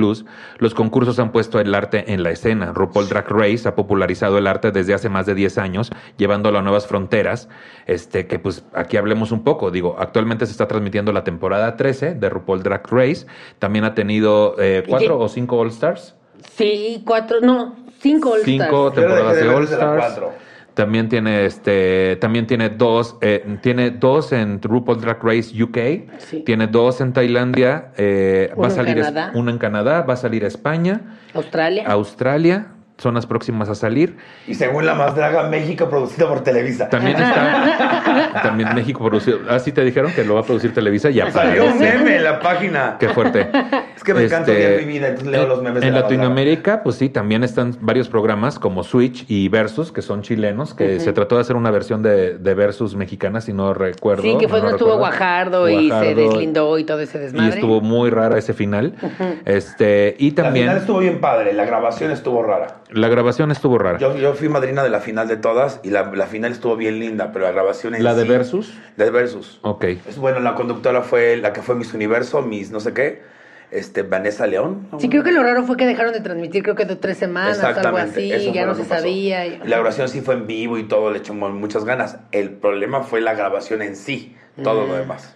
Speaker 1: Los concursos han puesto el arte en la escena. RuPaul Drag Race ha popularizado el arte desde hace más de 10 años, llevándolo a nuevas fronteras. Este, que pues aquí hablemos un poco. Digo, actualmente se está transmitiendo la temporada 13 de RuPaul Drag Race. También ha tenido eh,
Speaker 3: ¿Y
Speaker 1: cuatro
Speaker 3: qué?
Speaker 1: o cinco All Stars.
Speaker 3: Sí, cuatro, no, cinco All
Speaker 1: Cinco
Speaker 3: Stars.
Speaker 2: Yo
Speaker 1: temporadas
Speaker 2: de
Speaker 1: de
Speaker 2: ver
Speaker 1: All
Speaker 2: desde la
Speaker 1: Stars.
Speaker 2: cuatro.
Speaker 1: También tiene este, también tiene dos, eh, tiene dos en RuPaul Drag Race UK,
Speaker 3: Sí.
Speaker 1: tiene dos en Tailandia, eh,
Speaker 3: Uno
Speaker 1: va a
Speaker 3: en
Speaker 1: salir una en Canadá, va a salir a España,
Speaker 3: Australia.
Speaker 1: Australia, son las próximas a salir.
Speaker 2: Y según la más draga, México producido por Televisa.
Speaker 1: También está, también México producido. Ah, sí te dijeron que lo va a producir Televisa, ya
Speaker 2: Salió un
Speaker 1: aparece.
Speaker 2: meme en la página.
Speaker 1: Qué fuerte.
Speaker 2: Es que me encanta odiar mi vida, entonces leo
Speaker 1: en-
Speaker 2: los memes de
Speaker 1: En
Speaker 2: la banda.
Speaker 1: Latinoamérica, pues sí, también están varios programas como Switch y Versus, que son chilenos, que se trató de hacer una versión de, de Versus mexicana, si no recuerdo.
Speaker 3: sí, que fue
Speaker 1: no
Speaker 3: donde estuvo. Guajardo, y se deslindó y todo ese
Speaker 1: Y
Speaker 3: desmadre.
Speaker 1: estuvo muy rara ese final. Este, y
Speaker 2: La
Speaker 1: también
Speaker 2: final estuvo bien padre, la grabación estuvo rara.
Speaker 1: La grabación estuvo rara.
Speaker 2: Yo, yo fui madrina de la final de todas y la, la final estuvo bien linda, pero la grabación en
Speaker 1: ¿La de
Speaker 2: sí-
Speaker 1: Versus?
Speaker 2: La de Versus.
Speaker 1: Ok.
Speaker 2: Es bueno, la conductora fue la que fue Miss Universo, Miss no sé qué. este, Vanessa León.
Speaker 3: Sí, creo que lo raro fue que dejaron de transmitir, creo que de tres semanas, algo así,
Speaker 2: eso
Speaker 3: ya no se
Speaker 2: pasó.
Speaker 3: sabía. y-
Speaker 2: La grabación sí fue en vivo y todo, le echó mu- muchas ganas. El problema fue la grabación en sí, todo
Speaker 3: Mm.
Speaker 2: lo demás.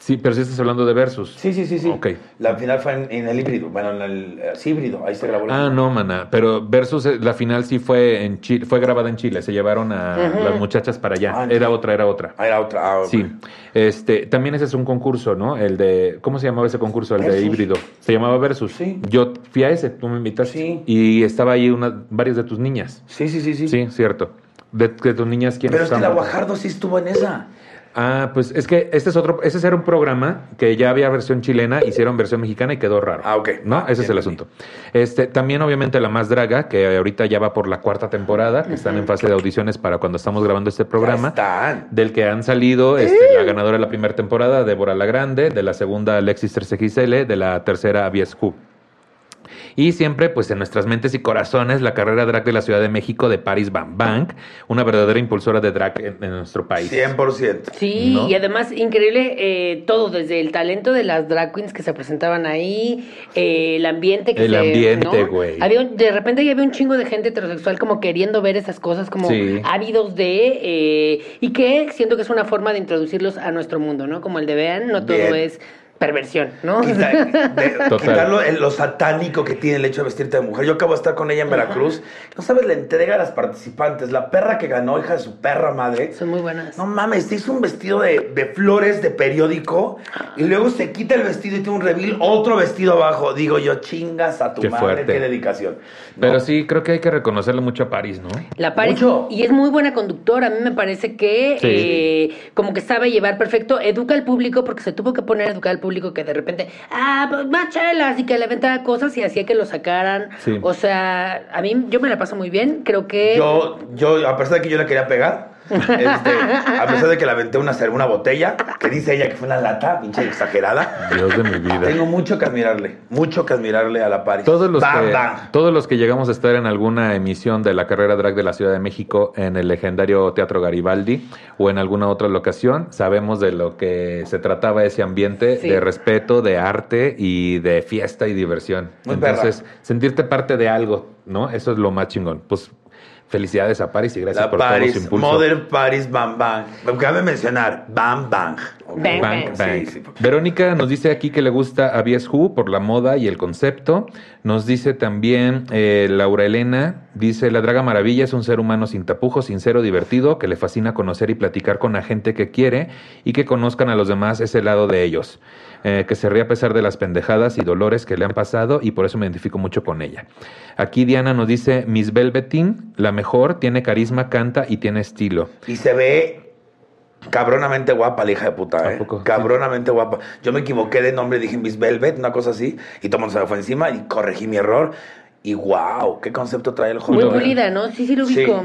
Speaker 1: Sí, pero sí estás hablando de Versus.
Speaker 2: Sí, sí, sí, sí.
Speaker 1: Ok.
Speaker 2: La final fue en, en el híbrido. Bueno, en el eh, sí, híbrido. Ahí se grabó la
Speaker 1: Ah,
Speaker 2: final.
Speaker 1: no, mana. Pero Versus, eh, la final sí fue en Chile, fue grabada en Chile. Se llevaron a las muchachas para allá.
Speaker 2: Ah,
Speaker 1: era otra, era otra.
Speaker 2: Ah, era otra. Ah, ok.
Speaker 1: Sí. Este, también ese es un concurso, ¿no? El de, ¿cómo se llamaba ese concurso? El de híbrido. Se llamaba Versus.
Speaker 2: Sí.
Speaker 1: Yo fui a ese, tú me invitaste.
Speaker 2: Sí.
Speaker 1: Y estaba ahí una, varias de tus niñas.
Speaker 2: Sí, sí, sí, sí.
Speaker 1: Sí, cierto. De, de tus niñas, ¿quiénes
Speaker 2: Pero es que la? Guajardo sí estuvo en esa.
Speaker 1: Ah, pues es que este es otro, ese era un programa que ya había versión chilena, hicieron versión mexicana y quedó raro.
Speaker 2: Ah, ok.
Speaker 1: ¿No?
Speaker 2: Ah,
Speaker 1: ese es el asunto. Este, también obviamente la más draga, que ahorita ya va por la cuarta temporada, que están en fase de audiciones para cuando estamos grabando este programa.
Speaker 2: están.
Speaker 1: Del que han salido este, la ganadora de la primera temporada, Débora La Grande, de la segunda, Alexis 3XL, de la tercera, Abies Who. Y siempre, pues en nuestras mentes y corazones, la carrera drag de la Ciudad de México de Paris Van Bank, una verdadera impulsora de drag en, en nuestro país.
Speaker 2: 100%.
Speaker 3: Sí,
Speaker 1: ¿No?
Speaker 3: y además increíble eh, todo, desde el talento de las drag queens que se presentaban ahí, eh, el ambiente que
Speaker 1: El
Speaker 3: se-
Speaker 1: ambiente,
Speaker 3: ¿no?
Speaker 1: güey.
Speaker 3: Había un- de repente ya había un chingo de gente heterosexual como queriendo ver esas cosas, como
Speaker 1: Sí.
Speaker 3: ávidos de, eh, y que siento que es una forma de introducirlos a nuestro mundo, ¿no? Como el de vean, no todo
Speaker 2: Bien.
Speaker 3: es perversión, ¿no?
Speaker 2: Quita- de-
Speaker 1: Total.
Speaker 2: quitarlo el- lo satánico que tiene el hecho de vestirte de mujer. Yo acabo de estar con ella en Veracruz. No sabes la entrega a las participantes. La perra que ganó, hija de su perra madre.
Speaker 3: Son muy buenas.
Speaker 2: No mames, se hizo un vestido de, de flores de periódico y luego se quita el vestido y tiene un reveal, otro vestido abajo. Digo yo, chingas a tu
Speaker 1: Qué
Speaker 2: madre,
Speaker 1: fuerte.
Speaker 2: qué dedicación. ¿No?
Speaker 1: Pero sí, creo que hay que reconocerle mucho a París, ¿no?
Speaker 3: La Paris,
Speaker 2: Mucho.
Speaker 3: y es muy buena conductora. A mí me parece que
Speaker 1: Sí.
Speaker 3: eh, como que sabe llevar perfecto, educa al público porque se tuvo que poner a educar al público que de repente, ah, pues más chelas y que le aventaba cosas y hacía que lo sacaran.
Speaker 1: Sí.
Speaker 3: O sea, a mí yo me la paso muy bien. Creo que
Speaker 2: Yo, yo, a pesar de que yo le quería pegar, este, a pesar de que le aventé una, una botella, que dice ella que fue una lata, pinche exagerada,
Speaker 1: Dios de mi vida.
Speaker 2: tengo mucho que admirarle, mucho que admirarle a la Paris.
Speaker 1: Todos los,
Speaker 2: Bam,
Speaker 1: que,
Speaker 2: bam.
Speaker 1: todos los que llegamos a estar en alguna emisión de la carrera drag de la Ciudad de México en el legendario Teatro Garibaldi o en alguna otra locación, sabemos de lo que se trataba ese ambiente
Speaker 3: Sí.
Speaker 1: de respeto, de arte y de fiesta y diversión.
Speaker 2: Muy
Speaker 1: Entonces, sentirte parte de algo, ¿no? Eso es lo más chingón. Pues felicidades a Paris y gracias
Speaker 2: La
Speaker 1: por todo
Speaker 2: Paris,
Speaker 1: su impulso.
Speaker 2: Modern Paris Bam Bang. Cabe mencionar, Bam Bang.
Speaker 3: Bang,
Speaker 1: Bang,
Speaker 3: bang.
Speaker 1: bang.
Speaker 2: Sí, sí.
Speaker 1: Verónica nos dice aquí que le gusta a Bies Who por la moda y el concepto. Nos dice también eh, Laura Elena, dice, la Draga Maravilla es un ser humano sin tapujos, sincero, divertido, que le fascina conocer y platicar con la gente que quiere y que conozcan a los demás ese lado de ellos. Eh, que se ríe a pesar de las pendejadas y dolores que le han pasado y por eso me identifico mucho con ella. Aquí Diana nos dice, Miss Velveteen, la mejor, tiene carisma, canta y tiene estilo.
Speaker 2: Y se ve cabronamente guapa la hija de puta,
Speaker 1: ¿A
Speaker 2: ¿eh?
Speaker 1: poco?
Speaker 2: Cabronamente guapa. Yo me equivoqué de nombre, dije Miss Velvet, una cosa así, y todo el mundo se me fue encima y corregí mi error. Y wow, qué concepto trae el joven.
Speaker 3: muy pulida, ¿no? Sí, sí lo
Speaker 2: Sí,
Speaker 3: ubico.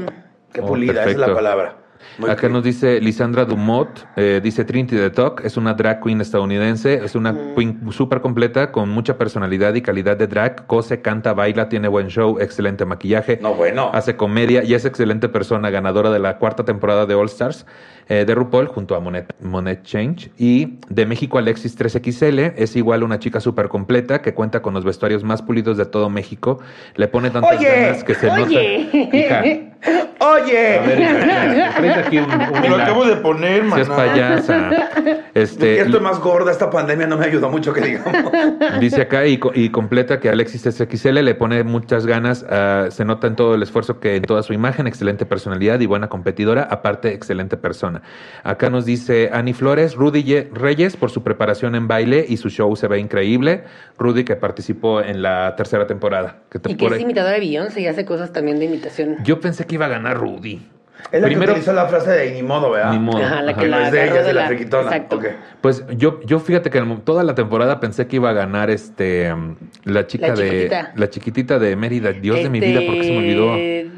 Speaker 2: qué
Speaker 1: Oh,
Speaker 2: pulida, esa es la palabra. Muy
Speaker 1: Acá nos dice Lisandra Dumont, eh, dice Trinity the Talk, es una drag queen estadounidense, es una queen súper completa, con mucha personalidad y calidad de drag, cose, canta, baila, tiene buen show, excelente maquillaje,
Speaker 2: No, bueno.
Speaker 1: hace comedia y es excelente persona, ganadora de la cuarta temporada de All Stars eh, de RuPaul junto a Monet, Monet Change. Y de México Alexis 3XL, es igual una chica súper completa que cuenta con los vestuarios más pulidos de todo México, le pone tantas
Speaker 2: Oye,
Speaker 1: ganas que se
Speaker 3: oye.
Speaker 1: nota... Hija,
Speaker 2: Oye,
Speaker 1: a ver, hija, aquí un, un
Speaker 2: me lo acabo de poner, man.
Speaker 1: Seas payasa. Este,
Speaker 2: Estoy más gorda, esta pandemia no me ayudó mucho que digamos.
Speaker 1: dice acá y, y completa que Alexis SXL le pone muchas ganas, ah, se nota en todo el esfuerzo que en toda su imagen, excelente personalidad y buena competidora, aparte excelente persona. Acá nos dice Ani Flores, Rudy Ye- Reyes por su preparación en baile y su show se ve increíble. Rudy que participó en la tercera temporada. Que te-
Speaker 3: Y que es imitadora de Beyoncé y hace cosas también de imitación.
Speaker 1: Yo pensé que iba a ganar Rudy.
Speaker 2: Es la
Speaker 1: Primero-
Speaker 2: que utilizó la frase de ni modo, ¿verdad?
Speaker 1: Ni modo.
Speaker 3: Ajá, la que
Speaker 2: No
Speaker 3: la
Speaker 2: es de ella, de la
Speaker 3: la...
Speaker 2: friquitona.
Speaker 3: Exacto.
Speaker 2: Ok.
Speaker 1: Pues yo, yo fíjate que toda la temporada pensé que iba a ganar este um, la chica
Speaker 3: La
Speaker 1: de
Speaker 3: chiquitita.
Speaker 1: la chiquitita de Mérida. Dios de mi
Speaker 3: Este,
Speaker 1: vida, ¿por qué se me olvidó?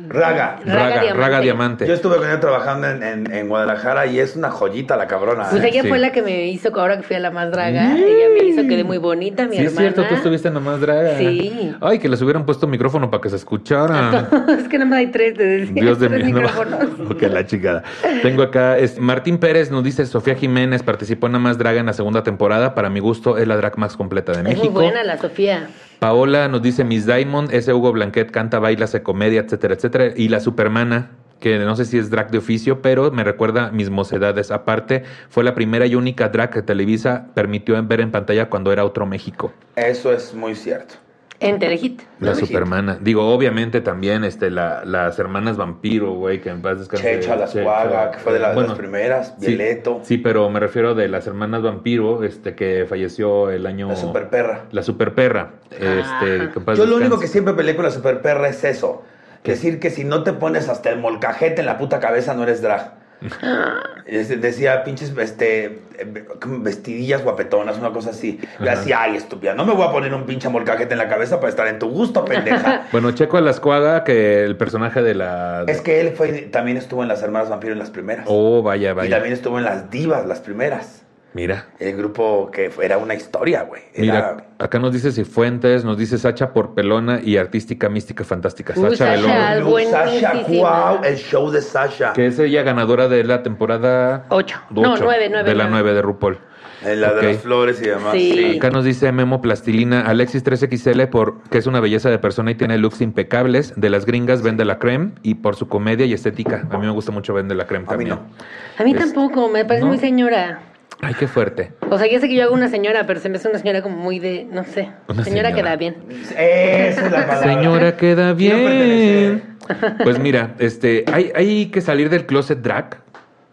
Speaker 2: Raga.
Speaker 1: Raga, Raga Diamante.
Speaker 2: Yo estuve con ella trabajando en, en- en Guadalajara y es una joyita la cabrona.
Speaker 3: Pues
Speaker 2: ¿eh?
Speaker 3: ella
Speaker 1: Sí.
Speaker 3: fue la que me hizo, ahora que fui a la más draga, ella me hizo, quedé muy bonita, mi
Speaker 1: Sí, es
Speaker 3: hermana.
Speaker 1: cierto, tú estuviste nomás draga.
Speaker 3: Sí.
Speaker 1: Ay, que les hubieran puesto micrófono para que se escucharan.
Speaker 3: es que nada más hay tres, te decía,
Speaker 1: Dios de mí. no. Ok, la chingada. Tengo acá, es, Martín Pérez nos dice, Sofía Jiménez participó en la más draga en la segunda temporada. Para mi gusto, es la drag más completa de
Speaker 3: Es
Speaker 1: México.
Speaker 3: muy buena la Sofía.
Speaker 1: Paola nos dice, Miss Diamond, ese Hugo Blanquet canta, baila, hace comedia, etcétera, etcétera. Y la Supermana, que no sé si es drag de oficio, pero me recuerda mis mocedades. Aparte, fue la primera y única drag que Televisa permitió ver en pantalla cuando era otro México.
Speaker 2: Eso es muy cierto.
Speaker 3: En Telehit.
Speaker 1: La
Speaker 2: Telehit.
Speaker 1: Supermana. Digo, obviamente también este, la- las hermanas vampiro, güey, que en paz descanse.
Speaker 2: Checha, las
Speaker 1: Checha.
Speaker 2: Cuaga, que fue de, la- de
Speaker 1: Bueno,
Speaker 2: las primeras.
Speaker 1: sí,
Speaker 2: Violeto.
Speaker 1: Sí, pero me refiero de las hermanas vampiro, este, que falleció el año...
Speaker 2: La super perra.
Speaker 1: La super perra. Este,
Speaker 3: Ajá.
Speaker 1: que en paz
Speaker 2: Yo lo único que siempre peleé con la super perra es eso. Decir que si no te pones hasta el molcajete en la puta cabeza no eres drag. Es- Decía pinches este, vestidillas guapetonas, una cosa así. Yo
Speaker 1: Ajá.
Speaker 2: decía, ay, estúpida, no me voy a poner un pinche molcajete en la cabeza para estar en tu gusto, pendeja.
Speaker 1: Bueno, Checo Alascuaga, que el personaje de la...
Speaker 2: es que él fue, también estuvo en las Hermanas Vampiro en las primeras.
Speaker 1: Oh, vaya,
Speaker 2: y
Speaker 1: vaya.
Speaker 2: también estuvo en las Divas, las primeras.
Speaker 1: Mira.
Speaker 2: El grupo que fue- era una historia, güey. Era-
Speaker 1: Mira, acá nos dice Cifuentes, nos dice Sacha por pelona y artística, mística, fantástica.
Speaker 3: Uy,
Speaker 1: Sacha
Speaker 3: Sacha.
Speaker 1: Belón,
Speaker 2: Luz, Sasha, wow, el show de Sasha.
Speaker 1: que es ella ganadora de la temporada...
Speaker 3: Ocho. No,
Speaker 1: ocho,
Speaker 3: nueve, nueve,
Speaker 1: De la
Speaker 3: nueve.
Speaker 1: 9 de RuPaul.
Speaker 2: En la de las flores y demás.
Speaker 3: Sí.
Speaker 1: Acá nos dice Memo Plastilina, Alexis 3XL, por, que es una belleza de persona y tiene looks impecables. De las gringas vende la creme y por su comedia y estética. A mí me gusta mucho vende la creme
Speaker 2: A mí
Speaker 1: también.
Speaker 2: no.
Speaker 3: A mí
Speaker 1: Es-
Speaker 3: tampoco, me parece
Speaker 1: ¿no?
Speaker 3: muy señora.
Speaker 1: Ay, qué fuerte.
Speaker 3: O sea, ya sé que yo hago una señora, pero se me hace una señora como muy de, no sé.
Speaker 1: Una
Speaker 3: señora,
Speaker 1: señora.
Speaker 3: que da bien.
Speaker 2: Esa es la palabra.
Speaker 1: Señora, queda bien. Pues mira, este, ¿hay, hay que salir del closet drag.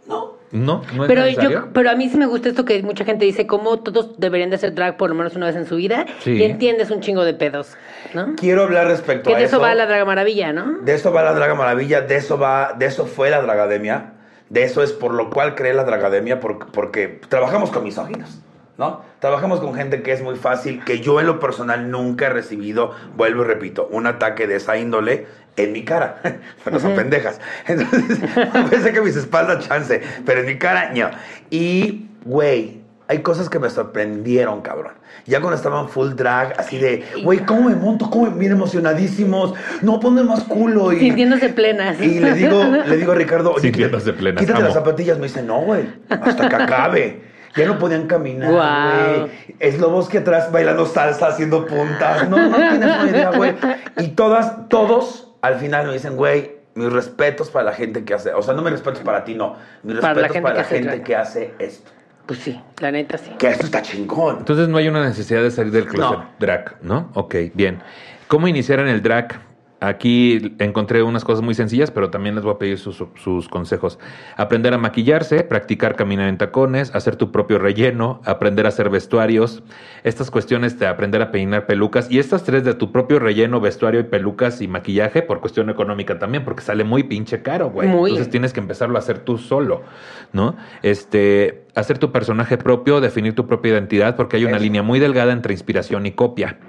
Speaker 2: No.
Speaker 1: No, no es
Speaker 3: Pero
Speaker 1: necesario.
Speaker 3: yo, pero a mí sí me gusta esto que mucha gente dice, como todos deberían de hacer drag por lo menos una vez en su vida,
Speaker 1: Sí.
Speaker 3: y entiendes un chingo de pedos, ¿no?
Speaker 2: Quiero hablar respecto
Speaker 3: Que
Speaker 2: a
Speaker 3: de eso
Speaker 2: eso.
Speaker 3: va la Draga Maravilla, ¿no?
Speaker 2: De eso va la Draga Maravilla, de eso va, de eso fue la Dragademia, de eso es por lo cual creé la Dragademia, porque, porque trabajamos con misóginos, ¿no? Trabajamos con gente que es muy fácil, que yo en lo personal nunca he recibido, vuelvo y repito, un ataque de esa índole en mi cara. no son pendejas. Entonces, pensé que mis espaldas chance, pero en mi cara, no. Y, güey, hay cosas que me sorprendieron, cabrón. Ya cuando estaban full drag, así de, güey, ¿cómo me monto? ¿Cómo me bien emocionadísimos? No, ponme más culo. Y,
Speaker 3: Sintiéndose plenas.
Speaker 2: y le digo, le digo a Ricardo, oye,
Speaker 1: Sintiéndose plenas,
Speaker 2: Quítate
Speaker 1: amo.
Speaker 2: las zapatillas. Me dice, no, güey, hasta que acabe. Ya no podían caminar,
Speaker 3: Guau.
Speaker 2: güey. Eslobos que atrás bailando salsa, haciendo puntas. No, no tienes una idea, güey. Y todas, todos, al final me dicen, güey, mis respetos para la gente que hace. O sea, no mis respetos para ti, no. Mis
Speaker 3: Para la
Speaker 2: respetos
Speaker 3: gente
Speaker 2: para
Speaker 3: que
Speaker 2: la
Speaker 3: hace
Speaker 2: gente que hace esto.
Speaker 3: Pues sí, la neta sí.
Speaker 2: Que esto está chingón.
Speaker 1: Entonces no hay una necesidad de salir del closet
Speaker 2: No.
Speaker 1: drag, ¿no? Ok, bien. ¿Cómo iniciar en el drag? Aquí encontré unas cosas muy sencillas, pero también les voy a pedir sus, sus consejos. Aprender a maquillarse, practicar caminar en tacones, hacer tu propio relleno, aprender a hacer vestuarios. Estas cuestiones de aprender a peinar pelucas y estas tres de tu propio relleno, vestuario y pelucas y maquillaje por cuestión económica también, porque sale muy pinche caro, güey.
Speaker 3: Muy.
Speaker 1: Entonces tienes que empezarlo a hacer tú solo, ¿no? Este, hacer tu personaje propio, definir tu propia identidad, porque hay una
Speaker 2: Eso.
Speaker 1: línea muy delgada entre inspiración y copia.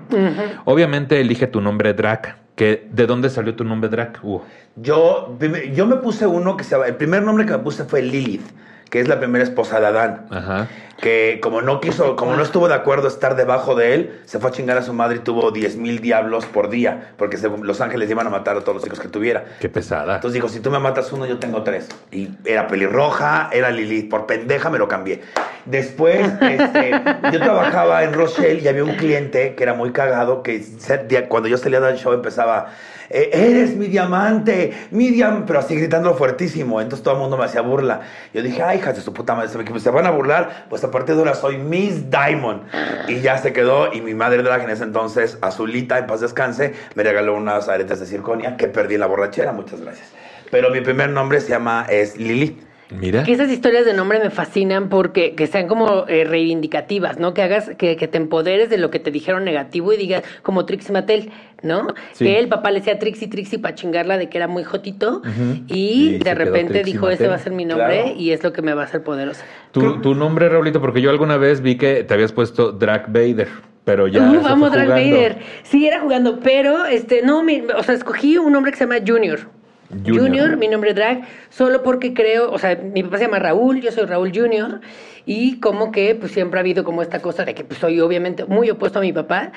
Speaker 1: Obviamente elige tu nombre drag, que ¿de dónde salió tu nombre drag? Uh,
Speaker 2: Yo, yo me puse uno que se llama. El primer nombre que me puse fue Lilith, que es la primera esposa de Adán.
Speaker 1: ajá.
Speaker 2: que como no quiso, como no estuvo de acuerdo estar debajo de él, se fue a chingar a su madre y tuvo 10 mil diablos por día, porque se- los ángeles iban a matar a todos los hijos que tuviera.
Speaker 1: Qué pesada.
Speaker 2: Entonces dijo, si tú me matas uno, yo tengo tres. Y era pelirroja, era Lilith, por pendeja me lo cambié. Después, este, yo trabajaba en Rochelle y había un cliente que era muy cagado, que cuando yo salía del show empezaba, "Eh, eres mi diamante, mi diamante, pero así gritando fuertísimo. Entonces todo el mundo me hacía burla. Yo dije, ay, hijas de su puta madre, se van a burlar, pues a partir de ahora soy Miss Diamond. Y ya se quedó, y mi madre drag en ese entonces, Azulita, en paz descanse, me regaló unas aretes de circonia que perdí en la borrachera, muchas gracias. Pero mi primer nombre se llama, es Lilith.
Speaker 1: Mira.
Speaker 3: Que esas historias de nombre me fascinan porque que sean como eh, reivindicativas, ¿no? Que hagas, que, que te empoderes de lo que te dijeron negativo y digas, como Trixie Mattel, ¿no?
Speaker 1: Sí.
Speaker 3: Que el papá le decía Trixie, Trixie para chingarla de que era muy jotito y, de repente dijo, ese
Speaker 1: Mattel".
Speaker 3: va a ser mi nombre
Speaker 2: Claro.
Speaker 3: y es lo que me va a hacer poderosa.
Speaker 1: Tu, tu nombre, Raulito, porque yo alguna vez vi que te habías puesto Drag Vader, pero ya.
Speaker 3: Uh, vamos,
Speaker 1: jugando.
Speaker 3: Vader. Sí, era jugando, pero este, no, mi- o sea, escogí un nombre que se llama Junior.
Speaker 1: Junior.
Speaker 3: Mi nombre drag, solo porque creo, o sea, mi papá se llama Raúl, yo soy Raúl Junior, y como que pues siempre ha habido como esta cosa de que pues soy obviamente muy opuesto a mi papá,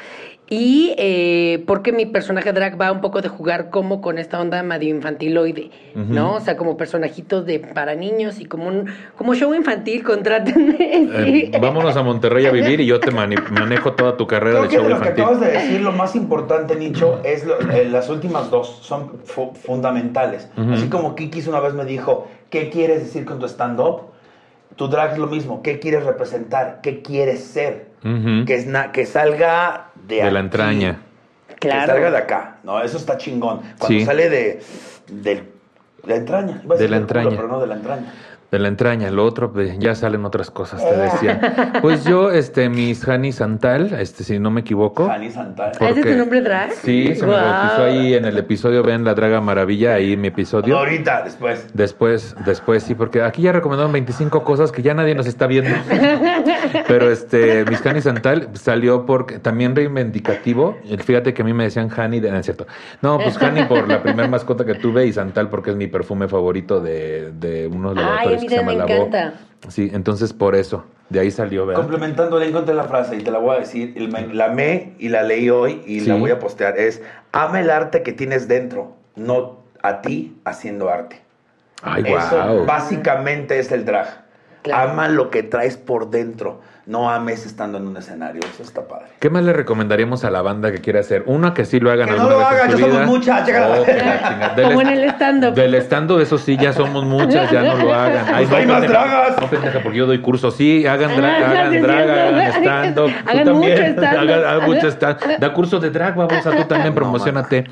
Speaker 3: y eh, porque mi personaje drag va un poco de jugar como con esta onda medio infantiloide, ¿no? O sea, como personajitos de para niños y como un como show infantil, contrátenme. sí.
Speaker 1: Eh, vámonos a Monterrey a vivir y yo te manejo toda tu carrera
Speaker 2: Creo
Speaker 1: de
Speaker 2: que
Speaker 1: show
Speaker 2: de lo que
Speaker 1: infantil.
Speaker 2: acabas de decir, lo más importante, Nicho, es lo- eh, las últimas dos, son fu- fundamentales. Así como Kikis una vez me dijo, ¿qué quieres decir con tu stand-up? Tu drag es lo mismo, ¿qué quieres representar? ¿Qué quieres ser? Que, es na- que salga de,
Speaker 1: De la
Speaker 2: aquí,
Speaker 1: entraña.
Speaker 2: Que
Speaker 3: Claro.
Speaker 2: salga de acá, ¿no? Eso está chingón. Cuando
Speaker 1: Sí.
Speaker 2: sale de, del- de la entraña. Iba a
Speaker 1: De la
Speaker 2: del culo,
Speaker 1: entraña.
Speaker 2: pero no de la entraña.
Speaker 1: De la entraña, lo otro, pues, ya salen otras cosas, te decía. Pues yo, este, mis Hani Santal, este, si no me equivoco.
Speaker 2: Jani Santana.
Speaker 3: ¿Ah, ese es tu nombre drag?
Speaker 1: Sí, se me
Speaker 3: Guau.
Speaker 1: bautizó ahí en el episodio, vean la Draga Maravilla, ahí mi episodio.
Speaker 2: Ahorita, después.
Speaker 1: Después, después sí, porque aquí ya recomendaron 25 cosas que ya nadie nos está viendo. Pero este, mis Hani Santal salió porque también reivindicativo. Fíjate que a mí me decían Hani, de, no es cierto. No, pues Hani por la primera mascota que tuve y Santal porque es mi perfume favorito de, de unos laboratorios
Speaker 3: mí
Speaker 1: que se
Speaker 3: también
Speaker 1: llama
Speaker 3: me encanta.
Speaker 1: Sí, entonces por eso, de ahí salió, ¿verdad?
Speaker 2: Complementando, le encontré la frase y te la voy a decir. La amé y la leí hoy y la voy a postear. Es, ama el arte que tienes dentro, no a ti haciendo arte.
Speaker 1: Ay,
Speaker 2: Eso
Speaker 1: wow.
Speaker 2: básicamente es el drag.
Speaker 3: Claro.
Speaker 2: Ama lo que traes por dentro, no ames estando en un escenario. Eso está padre.
Speaker 1: ¿Qué más le recomendaríamos a la banda que quiera hacer? Una que sí lo hagan
Speaker 2: Que no
Speaker 1: alguna
Speaker 2: lo
Speaker 1: vez
Speaker 2: hagan,
Speaker 1: en su
Speaker 2: ya somos
Speaker 1: vida.
Speaker 2: muchas.
Speaker 1: Oh. Del
Speaker 3: Como en el stand-up.
Speaker 1: Del estando, eso sí, ya somos muchas, ya no lo hagan.
Speaker 2: Pues hay más
Speaker 1: pendeja,
Speaker 2: dragas.
Speaker 1: No, pendeja, porque yo doy cursos. Sí, hagan, dra-
Speaker 3: Ah, sí,
Speaker 1: hagan
Speaker 3: es
Speaker 1: drag,
Speaker 3: cierto.
Speaker 1: hagan stand-up. Tú
Speaker 3: Hagan
Speaker 1: también.
Speaker 3: mucho stand-up.
Speaker 1: Hagan, hagan mucho stand Da cursos de drag, vamos a tú también, promocionate.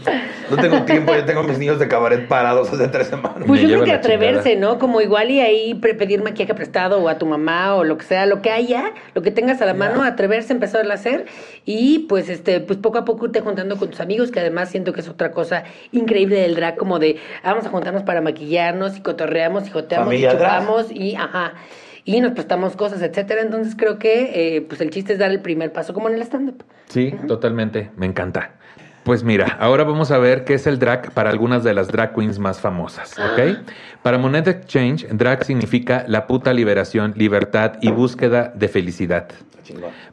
Speaker 2: No tengo tiempo, yo tengo mis niños de cabaret parados hace tres semanas.
Speaker 3: Pues
Speaker 1: Me
Speaker 3: yo creo que atreverse,
Speaker 1: chingada.
Speaker 3: ¿no? Como igual y ahí pre- pedir maquillaje prestado o a tu mamá o lo que sea, lo que haya, lo que tengas a la mano, atreverse, empezar a hacer y pues este, pues poco a poco irte juntando con tus amigos, que además siento que es otra cosa increíble del drag, como de vamos a juntarnos para maquillarnos y cotorreamos y joteamos
Speaker 2: Familia
Speaker 3: y
Speaker 2: drag.
Speaker 3: chupamos y ajá. Y nos prestamos cosas, etcétera. Entonces creo que eh, pues el chiste es dar el primer paso como en el stand-up.
Speaker 1: Sí, totalmente. Me encanta. Pues mira, ahora vamos a ver qué es el drag para algunas de las drag queens más famosas, ¿ok? Para Monet Exchange, drag significa la puta liberación, libertad y búsqueda de felicidad.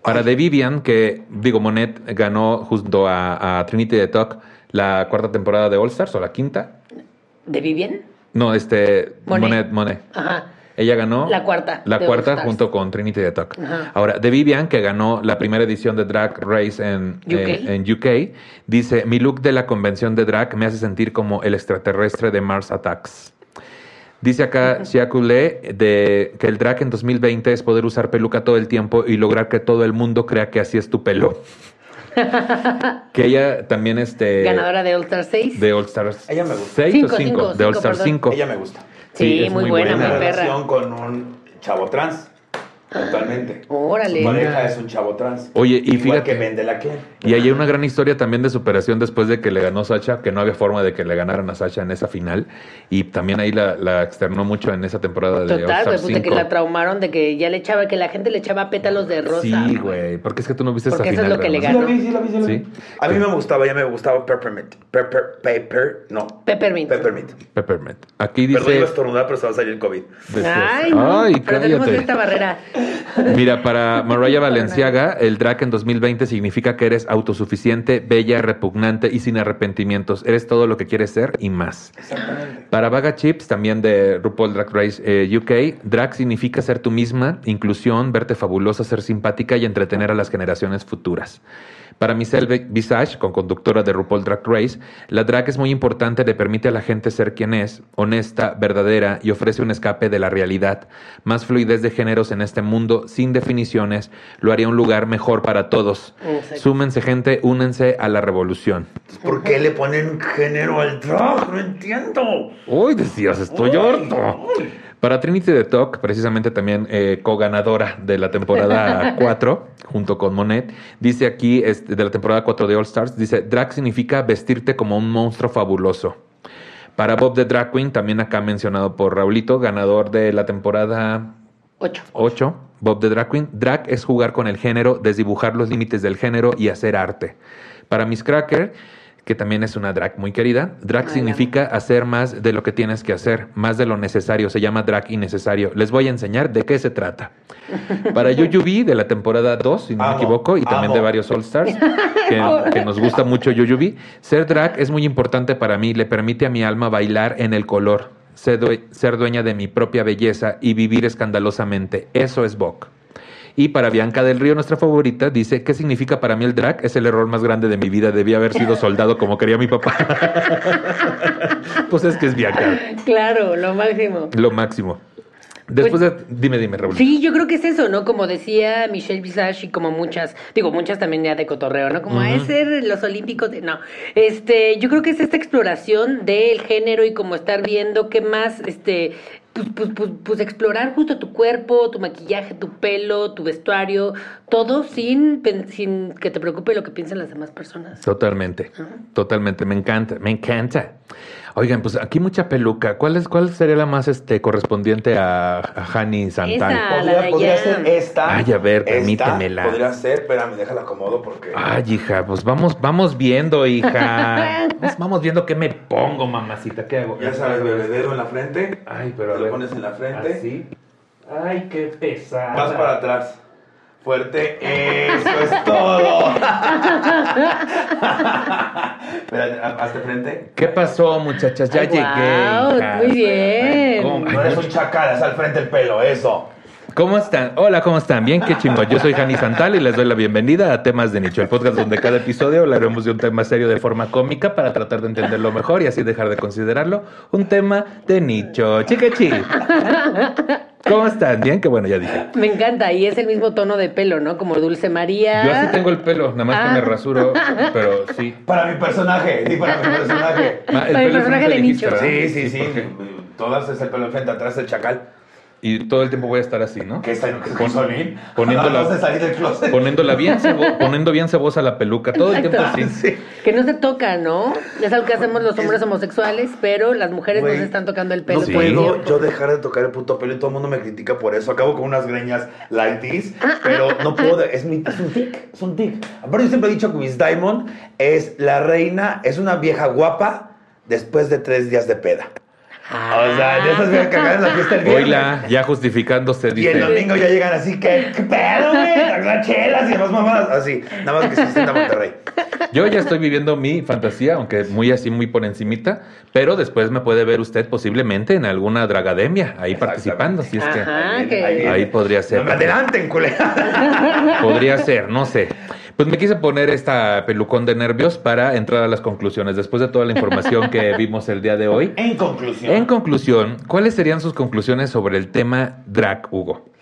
Speaker 1: Para The Vivian, que digo, Monet ganó junto a, a Trinity the Talk la cuarta temporada de All Stars o la quinta.
Speaker 3: ¿De Vivian?
Speaker 1: No, este
Speaker 3: Monet.
Speaker 1: Monet, Monet.
Speaker 3: Ajá.
Speaker 1: Ella ganó
Speaker 3: La cuarta
Speaker 1: La
Speaker 3: de
Speaker 1: cuarta junto con Trinity the Talk.
Speaker 3: Ajá.
Speaker 1: Ahora, The Vivian, que ganó la primera edición de Drag Race en
Speaker 3: UK.
Speaker 1: eh, en UK, dice: Mi look de la convención de drag me hace sentir como el extraterrestre de Mars Attacks. Dice acá Shia Coulee de que el drag en 2020 es poder usar peluca todo el tiempo y lograr que todo el mundo crea que así es tu pelo. que ella también este
Speaker 3: Ganadora de All Star 6.
Speaker 1: de All Stars
Speaker 2: Ella me gusta.
Speaker 1: 6
Speaker 3: Cinco,
Speaker 1: o 5
Speaker 3: cinco,
Speaker 1: de All
Speaker 3: perdón.
Speaker 1: 5.
Speaker 2: Ella me gusta.
Speaker 3: Sí,
Speaker 1: es
Speaker 3: muy buena, perra.
Speaker 2: relación con un chavo trans. Totalmente.
Speaker 3: Órale.
Speaker 2: Su pareja es un chavo trans.
Speaker 1: Oye, y
Speaker 2: Igual
Speaker 1: fíjate-
Speaker 2: que vende la que.
Speaker 1: Y hay una gran historia también de superación después de que le ganó Sacha, que no había forma de que le ganaran a Sacha en esa final. Y también ahí la, la externó mucho en esa temporada de
Speaker 3: Total, güey, pues de que
Speaker 1: 5.
Speaker 3: la traumaron, de que ya le echaba, que la gente le echaba pétalos de rosa.
Speaker 1: Sí, güey. Porque es que tú no viste
Speaker 3: Porque
Speaker 1: esa
Speaker 3: eso es
Speaker 1: final.
Speaker 3: lo que le ganó.
Speaker 2: Sí, la vi, sí, la vi, sí, la vi.
Speaker 1: Sí.
Speaker 2: A mí me gustaba, ya me gustaba Peppermint. Pepper, Pepper, no.
Speaker 3: Peppermint.
Speaker 2: Peppermint.
Speaker 1: Peppermint. Aquí
Speaker 2: Perdón, iba a
Speaker 1: dice.
Speaker 2: estornudar, pero se va a salir el COVID.
Speaker 1: después-
Speaker 3: Ay, no,
Speaker 1: Ay,
Speaker 3: pero tenemos
Speaker 1: cállate.
Speaker 3: esta barrera.
Speaker 1: Mira, para Mariah Valenciaga, el drag en 2020 significa que eres autosuficiente, bella, repugnante y sin arrepentimientos. Eres todo lo que quieres ser y más.
Speaker 2: Exactamente.
Speaker 1: Para Vaga Chips, también de RuPaul Drag Race eh, UK, drag significa ser tú misma, inclusión, verte fabulosa, ser simpática y entretener a las generaciones futuras. Para Michelle Visage, con conductora de RuPaul Drag Race, la drag es muy importante, le permite a la gente ser quien es, honesta, verdadera y ofrece un escape de la realidad. Más fluidez de géneros en este mundo, sin definiciones, lo haría un lugar mejor para todos.
Speaker 3: Exacto.
Speaker 1: Súmense gente, únense a la revolución.
Speaker 2: ¿Por qué le ponen género al drag? No entiendo.
Speaker 1: Uy, decías, estoy
Speaker 2: Uy,
Speaker 1: harto.
Speaker 2: uy.
Speaker 1: Para Trinity the Talk, precisamente también eh, co-ganadora de la temporada 4, junto con Monet, dice aquí, este, de la temporada 4 de All Stars, dice, drag significa vestirte como un monstruo fabuloso. Para Bob the Drag Queen, también acá mencionado por Raulito, ganador de la temporada
Speaker 3: Ocho.
Speaker 1: 8, Bob the Drag Queen. Drag es jugar con el género, desdibujar los límites del género y hacer arte. Para Miss Cracker, que también es una drag muy querida. Drag
Speaker 3: Ay,
Speaker 1: significa hacer más de lo que tienes que hacer, más de lo necesario. Se llama drag innecesario. Les voy a enseñar de qué se trata. Para Yuyubi de la temporada 2, si no me equivoco, y también
Speaker 2: amo.
Speaker 1: de varios All Stars, que, que nos gusta mucho Yuyubi, ser drag es muy importante para mí. Le permite a mi alma bailar en el color, ser, due- ser dueña de mi propia belleza y vivir escandalosamente. Eso es Bok. Y para Bianca del Río, nuestra favorita, dice, ¿qué significa para mí el drag? Es el error más grande de mi vida. Debí haber sido soldado como quería mi papá. pues es que es Bianca.
Speaker 3: Claro, lo máximo.
Speaker 1: Lo máximo. Después de... Dime, dime, Raúl.
Speaker 3: Sí, yo creo que es eso, ¿no? Como decía Michelle Visage y como muchas, digo, muchas también ya de cotorreo, ¿no? Como a ser los olímpicos, de- no. Este, yo creo que es esta exploración del género y como estar viendo qué más, este, pues, pues, pues, pues explorar justo tu cuerpo, tu maquillaje, tu pelo, tu vestuario, todo sin, sin que te preocupe lo que piensen las demás personas.
Speaker 1: Totalmente, totalmente, me encanta, me encanta. Oigan, pues aquí mucha peluca. ¿Cuál es, cuál sería la más este correspondiente a, a Hani.
Speaker 3: Ah, la
Speaker 2: Podría, podría ser esta.
Speaker 1: Ay, a ver, permítemela.
Speaker 2: Podría ser, espérame, déjala acomodo porque.
Speaker 1: Ay, hija, pues vamos, vamos viendo, hija. Vamos, vamos viendo qué me pongo, mamacita. ¿Qué hago?
Speaker 2: Ya sabes, bebé, dedo en la frente.
Speaker 1: Ay, pero a
Speaker 2: Te lo
Speaker 1: ver.
Speaker 2: pones en la frente.
Speaker 1: Así. Ay, qué pesada.
Speaker 2: Vas para atrás. Fuerte. Eso es todo. Hazte frente.
Speaker 1: ¿Qué pasó, muchachas? Ya
Speaker 3: Ay,
Speaker 1: llegué.
Speaker 3: muy bien.
Speaker 1: ¿Cómo?
Speaker 2: No eres un chacal, es al frente el pelo, eso.
Speaker 1: ¿Cómo están? Hola, ¿cómo están? Bien, qué chingón. Yo soy Jani Santal y les doy la bienvenida a Temas de Nicho, el podcast donde cada episodio hablaremos de un tema serio de forma cómica para tratar de entenderlo mejor y así dejar de considerarlo un tema de nicho. Chiquechi. ¿Cómo están? Bien, que bueno, ya dije.
Speaker 3: Me encanta, y es el mismo tono de pelo, ¿no? Como Dulce María.
Speaker 1: Yo así tengo el pelo, nada más que
Speaker 3: Ah.
Speaker 1: me rasuro, pero sí.
Speaker 2: Para mi personaje, sí, para mi personaje.
Speaker 1: Ah,
Speaker 3: Para el personaje de Nicho.
Speaker 2: Sí, sí, sí. Todas es el pelo enfrente, atrás el chacal.
Speaker 1: Y todo el tiempo voy a estar así, ¿no?
Speaker 2: ¿Qué está en
Speaker 1: Pon- poniéndola-
Speaker 2: Acabas de salir del closet.
Speaker 1: Poniéndola bien, cebo- poniendo bien cebosa la peluca, todo el tiempo así.
Speaker 2: Sí.
Speaker 3: Que no se toca, ¿no? Es algo que hacemos los hombres homosexuales, pero las mujeres no se están tocando el pelo.
Speaker 2: No puedo yo dejar de tocar el puto pelo y todo el mundo me critica por eso. Acabo con unas greñas like this, pero no puedo. Es, mi, es un tic, es un tic. Aparte, yo siempre he dicho que Miss Diamond es la reina, es una vieja guapa después de tres días de peda. O sea, de esas viejas que agarran la fiesta el viernes.
Speaker 1: Oila, ya justificándose,
Speaker 2: Y el
Speaker 1: dice.
Speaker 2: domingo ya llegan así que, ¿qué pedo, güey? Las chelas y demás mamadas. Así, nada más que se sienta Monterrey.
Speaker 1: Yo ya estoy viviendo mi fantasía, aunque muy así, muy por encimita, pero después me puede ver usted posiblemente en alguna dragademia, ahí participando, si es que
Speaker 3: Ajá, que...
Speaker 1: ahí podría ser.
Speaker 2: Adelanten, culera.
Speaker 1: podría ser, no sé. Pues me quise poner esta pelucón de nervios para entrar a las conclusiones, después de toda la información que vimos el día de hoy.
Speaker 2: En conclusión.
Speaker 1: En conclusión, ¿cuáles serían sus conclusiones sobre el tema drag, Hugo?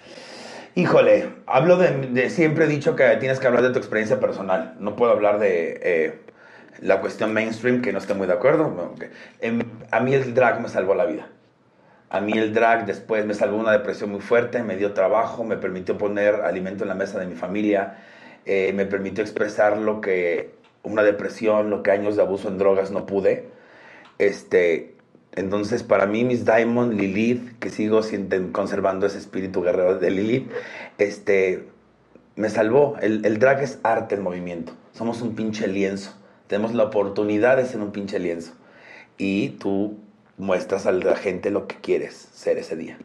Speaker 2: Híjole, hablo de, Siempre he dicho que tienes que hablar de tu experiencia personal. No puedo hablar de eh, la cuestión mainstream, que no estoy muy de acuerdo. em, a mí el drag me salvó la vida. A mí el drag después me salvó una depresión muy fuerte, me dio trabajo, me permitió poner alimento en la mesa de mi familia, eh, me permitió expresar lo que una depresión, lo que años de abuso en drogas no pude. Este, entonces, para mí, Miss Diamond, Lilith, que sigo conservando ese espíritu guerrero de Lilith, este, me salvó. El, el drag es arte en movimiento. Somos un pinche lienzo. Tenemos la oportunidad de ser un pinche lienzo. Y tú muestras a la gente lo que quieres ser ese día.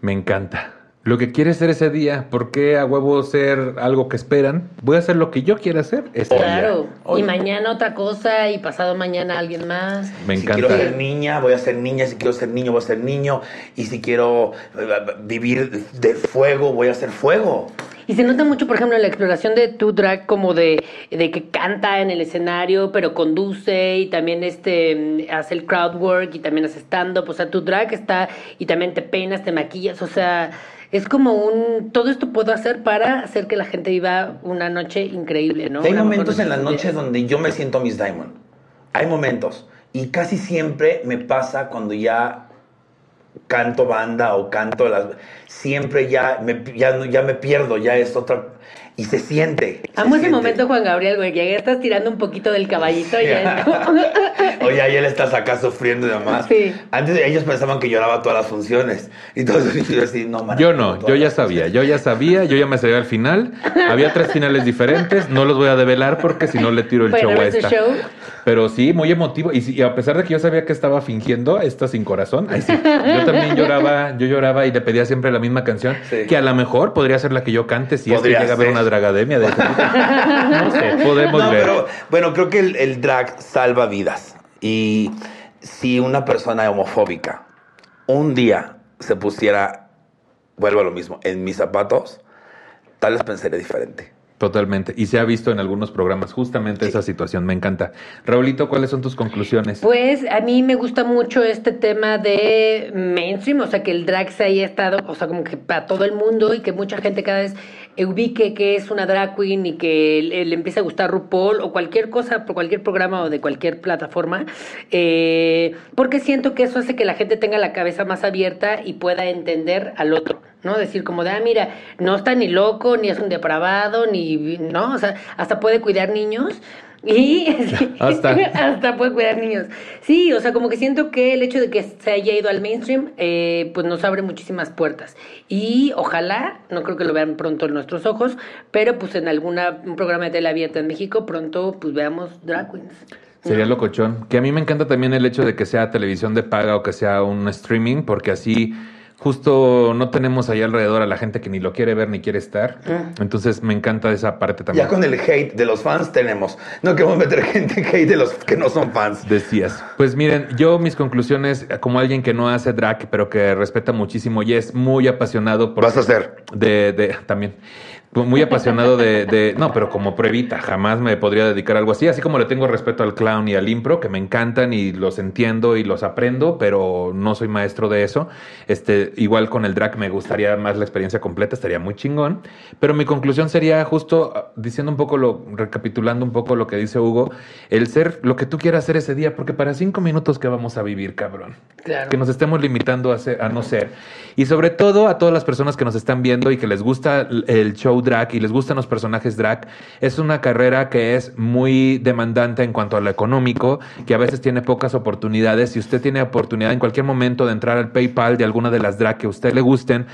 Speaker 1: Me encanta. Lo que quieres ser ese día, ¿por qué a huevo ser algo que esperan? Voy a hacer lo que yo quiera hacer día.
Speaker 3: Claro. Y mañana otra cosa y pasado mañana alguien más.
Speaker 1: Me
Speaker 2: si
Speaker 1: encanta.
Speaker 2: quiero ser niña, voy a ser niña. Si quiero ser niño, voy a ser niño. Y si quiero eh, vivir de fuego, voy a ser fuego.
Speaker 3: Y se nota mucho, por ejemplo, en la exploración de tu drag como de, de que canta en el escenario, pero conduce y también este hace el crowd work y también hace stand-up. O sea, tu drag está y también te peinas, te maquillas. O sea, es como un... Todo esto puedo hacer para hacer que la gente viva una noche increíble, ¿no?
Speaker 2: Hay
Speaker 3: Una
Speaker 2: momentos en las
Speaker 3: noche.
Speaker 2: noches donde yo me siento Miss Diamond. Hay momentos. Y casi siempre me pasa cuando ya canto banda o canto las... Siempre ya me, ya, ya me pierdo, ya es otra... Y se siente. se
Speaker 3: Amo ese
Speaker 2: siente.
Speaker 3: momento, Juan Gabriel, güey, que ya estás tirando un poquito del caballito y ya como-
Speaker 2: Oye, ahí él estás acá sufriendo y demás.
Speaker 3: Sí.
Speaker 2: Antes ellos pensaban que lloraba todas las funciones. Y entonces yo así, no, man,
Speaker 1: Yo no, yo ya sabía, yo ya sabía, yo ya me sabía al final. Había tres finales diferentes, no los voy a develar porque si no le tiro el
Speaker 3: Bueno,
Speaker 1: show a
Speaker 3: ese
Speaker 1: esta.
Speaker 3: show.
Speaker 1: Pero sí, muy emotivo. Y, sí- y a pesar de que yo sabía que estaba fingiendo, esta sin corazón, ay, sí. yo también lloraba, yo lloraba y le pedía siempre la misma canción,
Speaker 2: Sí.
Speaker 1: que a lo mejor podría ser la que yo cante si es que
Speaker 2: Podría
Speaker 1: llega a haber
Speaker 2: ser.
Speaker 1: una dragademia de. No sé, podemos
Speaker 2: No,
Speaker 1: ver.
Speaker 2: pero bueno, creo que el, el drag salva vidas. Y si una persona homofóbica un día se pusiera, vuelvo a lo mismo, en mis zapatos, tal vez pensaría diferente.
Speaker 1: Totalmente. Y se ha visto en algunos programas justamente esa situación. Me encanta. Raulito, ¿cuáles son tus conclusiones?
Speaker 3: Pues a mí me gusta mucho este tema de mainstream, o sea, que el drag se haya estado, o sea, como que para todo el mundo y que mucha gente cada vez ubique que es una drag queen y que le, le empiece a gustar RuPaul o cualquier cosa, por cualquier programa o de cualquier plataforma, eh, porque siento que eso hace que la gente tenga la cabeza más abierta y pueda entender al otro. ¿No? Decir como de, ah, mira, no está ni loco, ni es un depravado, ni, ¿no? O sea, hasta puede cuidar niños. Y
Speaker 1: Hasta.
Speaker 3: hasta puede cuidar niños. Sí, o sea, como que siento que el hecho de que se haya ido al mainstream, eh, pues nos abre muchísimas puertas. Y ojalá, no creo que lo vean pronto en nuestros ojos, pero pues en alguna un programa de tele abierta en México, pronto pues veamos drag queens.
Speaker 1: Sería locochón. Que a mí me encanta también el hecho de que sea televisión de paga o que sea un streaming, porque así justo no tenemos ahí alrededor a la gente que ni lo quiere ver ni quiere estar. Entonces me encanta esa parte también.
Speaker 2: Ya con el hate de los fans tenemos. No queremos meter gente en hate de los que no son fans.
Speaker 1: Decías. Pues miren, yo mis conclusiones, como alguien que no hace drag, pero que respeta muchísimo y es muy apasionado por...
Speaker 2: Vas a hacer.
Speaker 1: De, de, también. Muy apasionado de, de- No, pero como pruebita, jamás me podría dedicar a algo así. Así como le tengo respeto al clown y al impro, que me encantan y los entiendo y los aprendo, pero no soy maestro de eso. Este, igual con el drag me gustaría más la experiencia completa, estaría muy chingón. Pero mi conclusión sería justo ah, diciendo un poco lo, recapitulando un poco lo que dice Hugo, el ser lo que tú quieras hacer ese día, porque para cinco minutos que vamos a vivir, cabrón.
Speaker 3: Claro.
Speaker 1: Que nos estemos limitando a, ser- a no ser. Y sobre todo a todas las personas que nos están viendo y que les gusta el- el show drag y les gustan los personajes drag, es una carrera que es muy demandante en cuanto a lo económico, que a veces tiene pocas oportunidades. Si usted tiene oportunidad en cualquier momento de entrar al PayPal de alguna de las drag que a usted le gusten,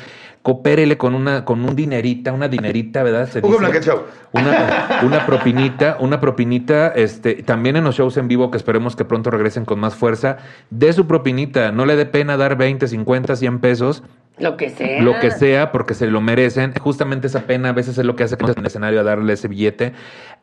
Speaker 1: coopérele con una con un dinerita, una dinerita, ¿verdad? Se
Speaker 2: Hugo
Speaker 1: dice.
Speaker 2: Blanquet Show.
Speaker 1: Una, una propinita, una propinita, este, también en los shows en vivo que esperemos que pronto regresen con más fuerza, de su propinita, no le dé pena dar 20, 50, 100 pesos,
Speaker 3: Lo que sea.
Speaker 1: lo que sea, porque se lo merecen. Justamente esa pena a veces es lo que hace que no en el escenario a darle ese billete.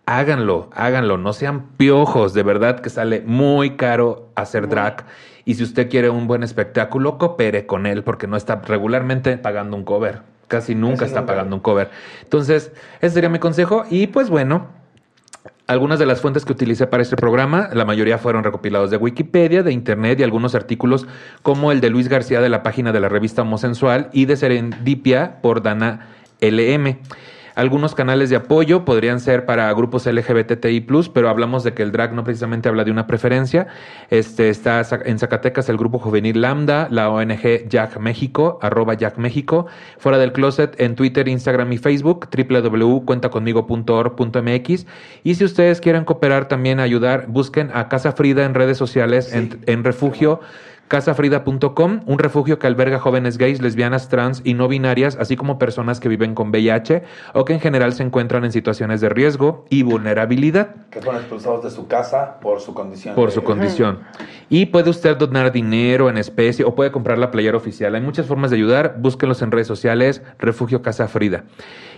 Speaker 1: Háganlo, háganlo, no sean piojos, de verdad que sale muy caro hacer drag. Y si usted quiere un buen espectáculo, coopere con él, porque no está regularmente pagando un cover. Casi nunca
Speaker 2: Casi
Speaker 1: está
Speaker 2: nunca.
Speaker 1: pagando un cover. Entonces, ese sería mi consejo. Y pues bueno, algunas de las fuentes que utilicé para este programa, la mayoría fueron recopilados de Wikipedia, de Internet y algunos artículos como el de Luis García de la página de la revista Homosensual y de Serendipia por Dana LM. Algunos canales de apoyo podrían ser para grupos LGBTI+, pero hablamos de que el drag no precisamente habla de una preferencia. Este está en Zacatecas el grupo juvenil Lambda, la ONG Jack México, arroba Jack México, fuera del closet en Twitter, Instagram y Facebook, www.cuentaconmigo.org.mx. Y si ustedes quieren cooperar también, ayudar, busquen a Casa Frida en redes sociales, en, en refugio casafrida.com, un refugio que alberga jóvenes gays, lesbianas, trans y no binarias, así como personas que viven con VIH o que en general se encuentran en situaciones de riesgo y vulnerabilidad
Speaker 2: Que fueron expulsados de su casa por su condición.
Speaker 1: por su condición. Y puede usted donar dinero en especie o puede comprar la playera oficial. Hay muchas formas de ayudar. Búsquenlos en redes sociales, Refugio Casa Frida.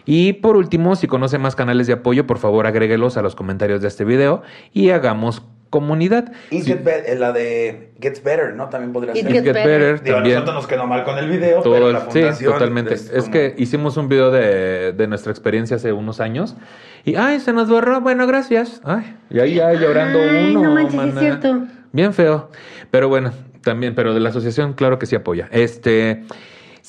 Speaker 1: Y por último, si conoce más canales de apoyo, por favor agréguelos a los comentarios de este video y hagamos comunidad.
Speaker 2: It
Speaker 1: Si-
Speaker 2: Get Be- eh, la de Gets Better, ¿no? También podría
Speaker 3: It
Speaker 2: ser.
Speaker 1: It Get
Speaker 3: Better.
Speaker 1: Better
Speaker 2: Digo,
Speaker 1: también.
Speaker 2: nosotros nos quedó mal con el video,
Speaker 1: Todo
Speaker 2: pero
Speaker 1: el-
Speaker 2: la
Speaker 1: sí,
Speaker 2: fundación
Speaker 1: totalmente. Es,
Speaker 2: como-
Speaker 1: que hicimos un video de, de nuestra experiencia hace unos años y, ay, se nos borró, bueno, gracias. Ay, y ahí ya llorando
Speaker 3: Ay,
Speaker 1: uno.
Speaker 3: no manches, sí es cierto.
Speaker 1: Bien feo. Pero bueno, también, pero de la asociación, claro que sí apoya. Este.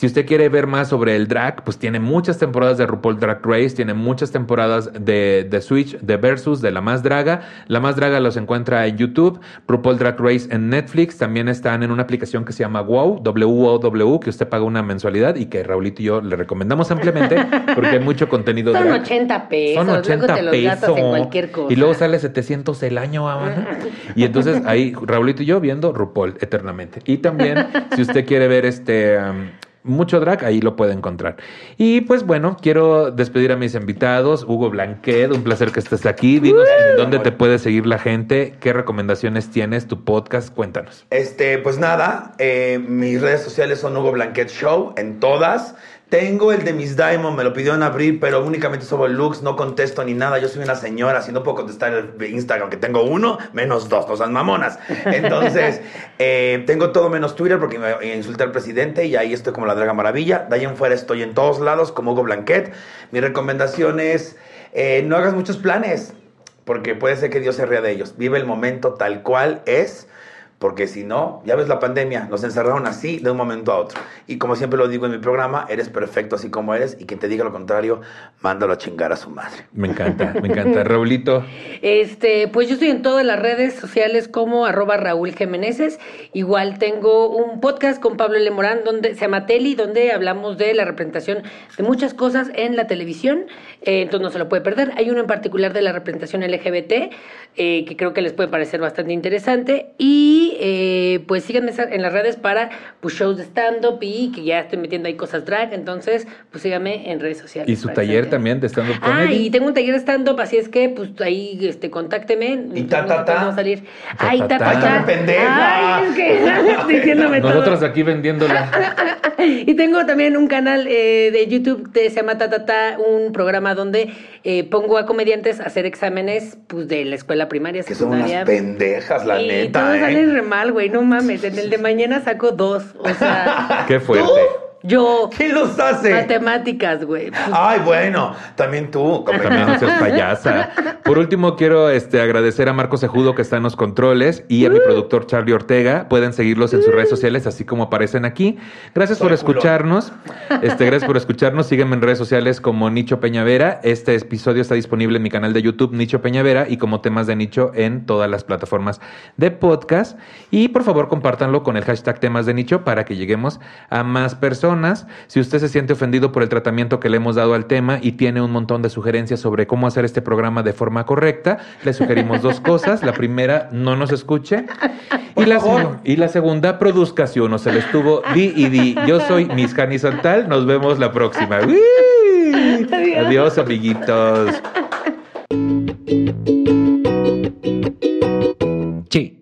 Speaker 1: Si usted quiere ver más sobre el drag, pues tiene muchas temporadas de RuPaul Drag Race, tiene muchas temporadas de, de Switch, de Versus, de La Más Draga. La Más Draga los encuentra en YouTube, RuPaul Drag Race en Netflix, también están en una aplicación que se llama WOW, W-O-W, que usted paga una mensualidad y que Raulito y yo le recomendamos ampliamente porque hay mucho contenido
Speaker 3: Son
Speaker 1: drag.
Speaker 3: 80 pesos.
Speaker 1: Son 80
Speaker 3: luego te los
Speaker 1: pesos.
Speaker 3: en cualquier cosa.
Speaker 1: Y luego sale 700 el año, Habana. Y entonces ahí Raulito y yo viendo RuPaul eternamente. Y también, si usted quiere ver este um, mucho drag, ahí lo puede encontrar. Y pues bueno, quiero despedir a mis invitados. Hugo Blanquet, un placer que estés aquí. Dinos dónde te puede seguir la gente, qué recomendaciones tienes, tu podcast, cuéntanos.
Speaker 2: Este, pues nada, eh, mis redes sociales son Hugo Blanquet Show en todas. Tengo el de Miss Diamond, me lo pidió en abril, pero únicamente subo looks, no contesto ni nada. Yo soy una señora, si no puedo contestar el Instagram, que tengo uno, menos dos, no sean mamonas. Entonces, eh, tengo todo menos Twitter porque me insulté al presidente y ahí estoy como la Draga Maravilla. De ahí en fuera estoy en todos lados como Hugo Blanquet. Mi recomendación es, eh, no hagas muchos planes, porque puede ser que Dios se ría de ellos. Vive el momento tal cual es. Porque si no, ya ves la pandemia, nos encerraron así de un momento a otro. Y como siempre lo digo en mi programa, eres perfecto así como eres y quien te diga lo contrario, mándalo a chingar a su madre.
Speaker 1: Me encanta, me encanta. Raulito,
Speaker 3: Este, pues yo estoy en todas las redes sociales como arroba Raúl Jiménez. Igual tengo un podcast con Pablo L. Morán donde se llama Teli, donde hablamos de la representación de muchas cosas en la televisión. Eh, entonces no se lo puede perder. Hay uno en particular de la representación LGBT, eh, que creo que les puede parecer bastante interesante. Y eh, pues síganme en las redes para pues, shows de stand-up y que ya estoy metiendo ahí cosas drag. Entonces, pues síganme en redes sociales.
Speaker 1: y su taller también de stand-up
Speaker 3: Ah,
Speaker 1: comedy.
Speaker 3: y tengo un taller de stand-up, así es que, pues ahí, este, contácteme.
Speaker 2: Y ta, ta, ta.
Speaker 3: Vamos a salir.
Speaker 1: Ta,
Speaker 3: Ay,
Speaker 1: ta,
Speaker 3: ta,
Speaker 1: ta.
Speaker 3: ta,
Speaker 2: Ay,
Speaker 3: es que diciéndome todo.
Speaker 1: Nosotros aquí vendiéndola.
Speaker 3: Y tengo también un canal eh, de YouTube que se llama Ta, Ta, Ta, un programa donde eh, pongo a comediantes a hacer exámenes, pues, de la escuela primaria,
Speaker 2: Que son unas pendejas, la
Speaker 3: y
Speaker 2: neta. ¿eh?
Speaker 3: Mal, güey, no mames. En el de mañana saco dos, o sea,
Speaker 1: Qué fuerte.
Speaker 3: Yo,
Speaker 2: ¿Quién los hace?
Speaker 3: matemáticas, güey.
Speaker 2: Ay, bueno, también tú.
Speaker 1: También no seas payasa. Por último, quiero este, agradecer a Marco Sejudo que está en los controles y a mi productor Charlie Ortega. Pueden seguirlos en sus redes sociales, así como aparecen aquí. Gracias por
Speaker 2: culo.
Speaker 1: escucharnos. Este, gracias por escucharnos. Sígueme en redes sociales como Nicho Peñavera. Este episodio está disponible en mi canal de YouTube, Nicho Peñavera, y como temas de nicho en todas las plataformas de podcast. Y por favor, compártanlo con el hashtag temas de nicho para que lleguemos a más personas. Si usted se siente ofendido por el tratamiento que le hemos dado al tema y tiene un montón de sugerencias sobre cómo hacer este programa de forma correcta, le sugerimos dos cosas. La primera, no nos escuche. Y la, seg- y la segunda, produzca si uno se le estuvo di y di. Yo soy Miss Hani Santal. Nos vemos la próxima. Adiós, amiguitos. Sí.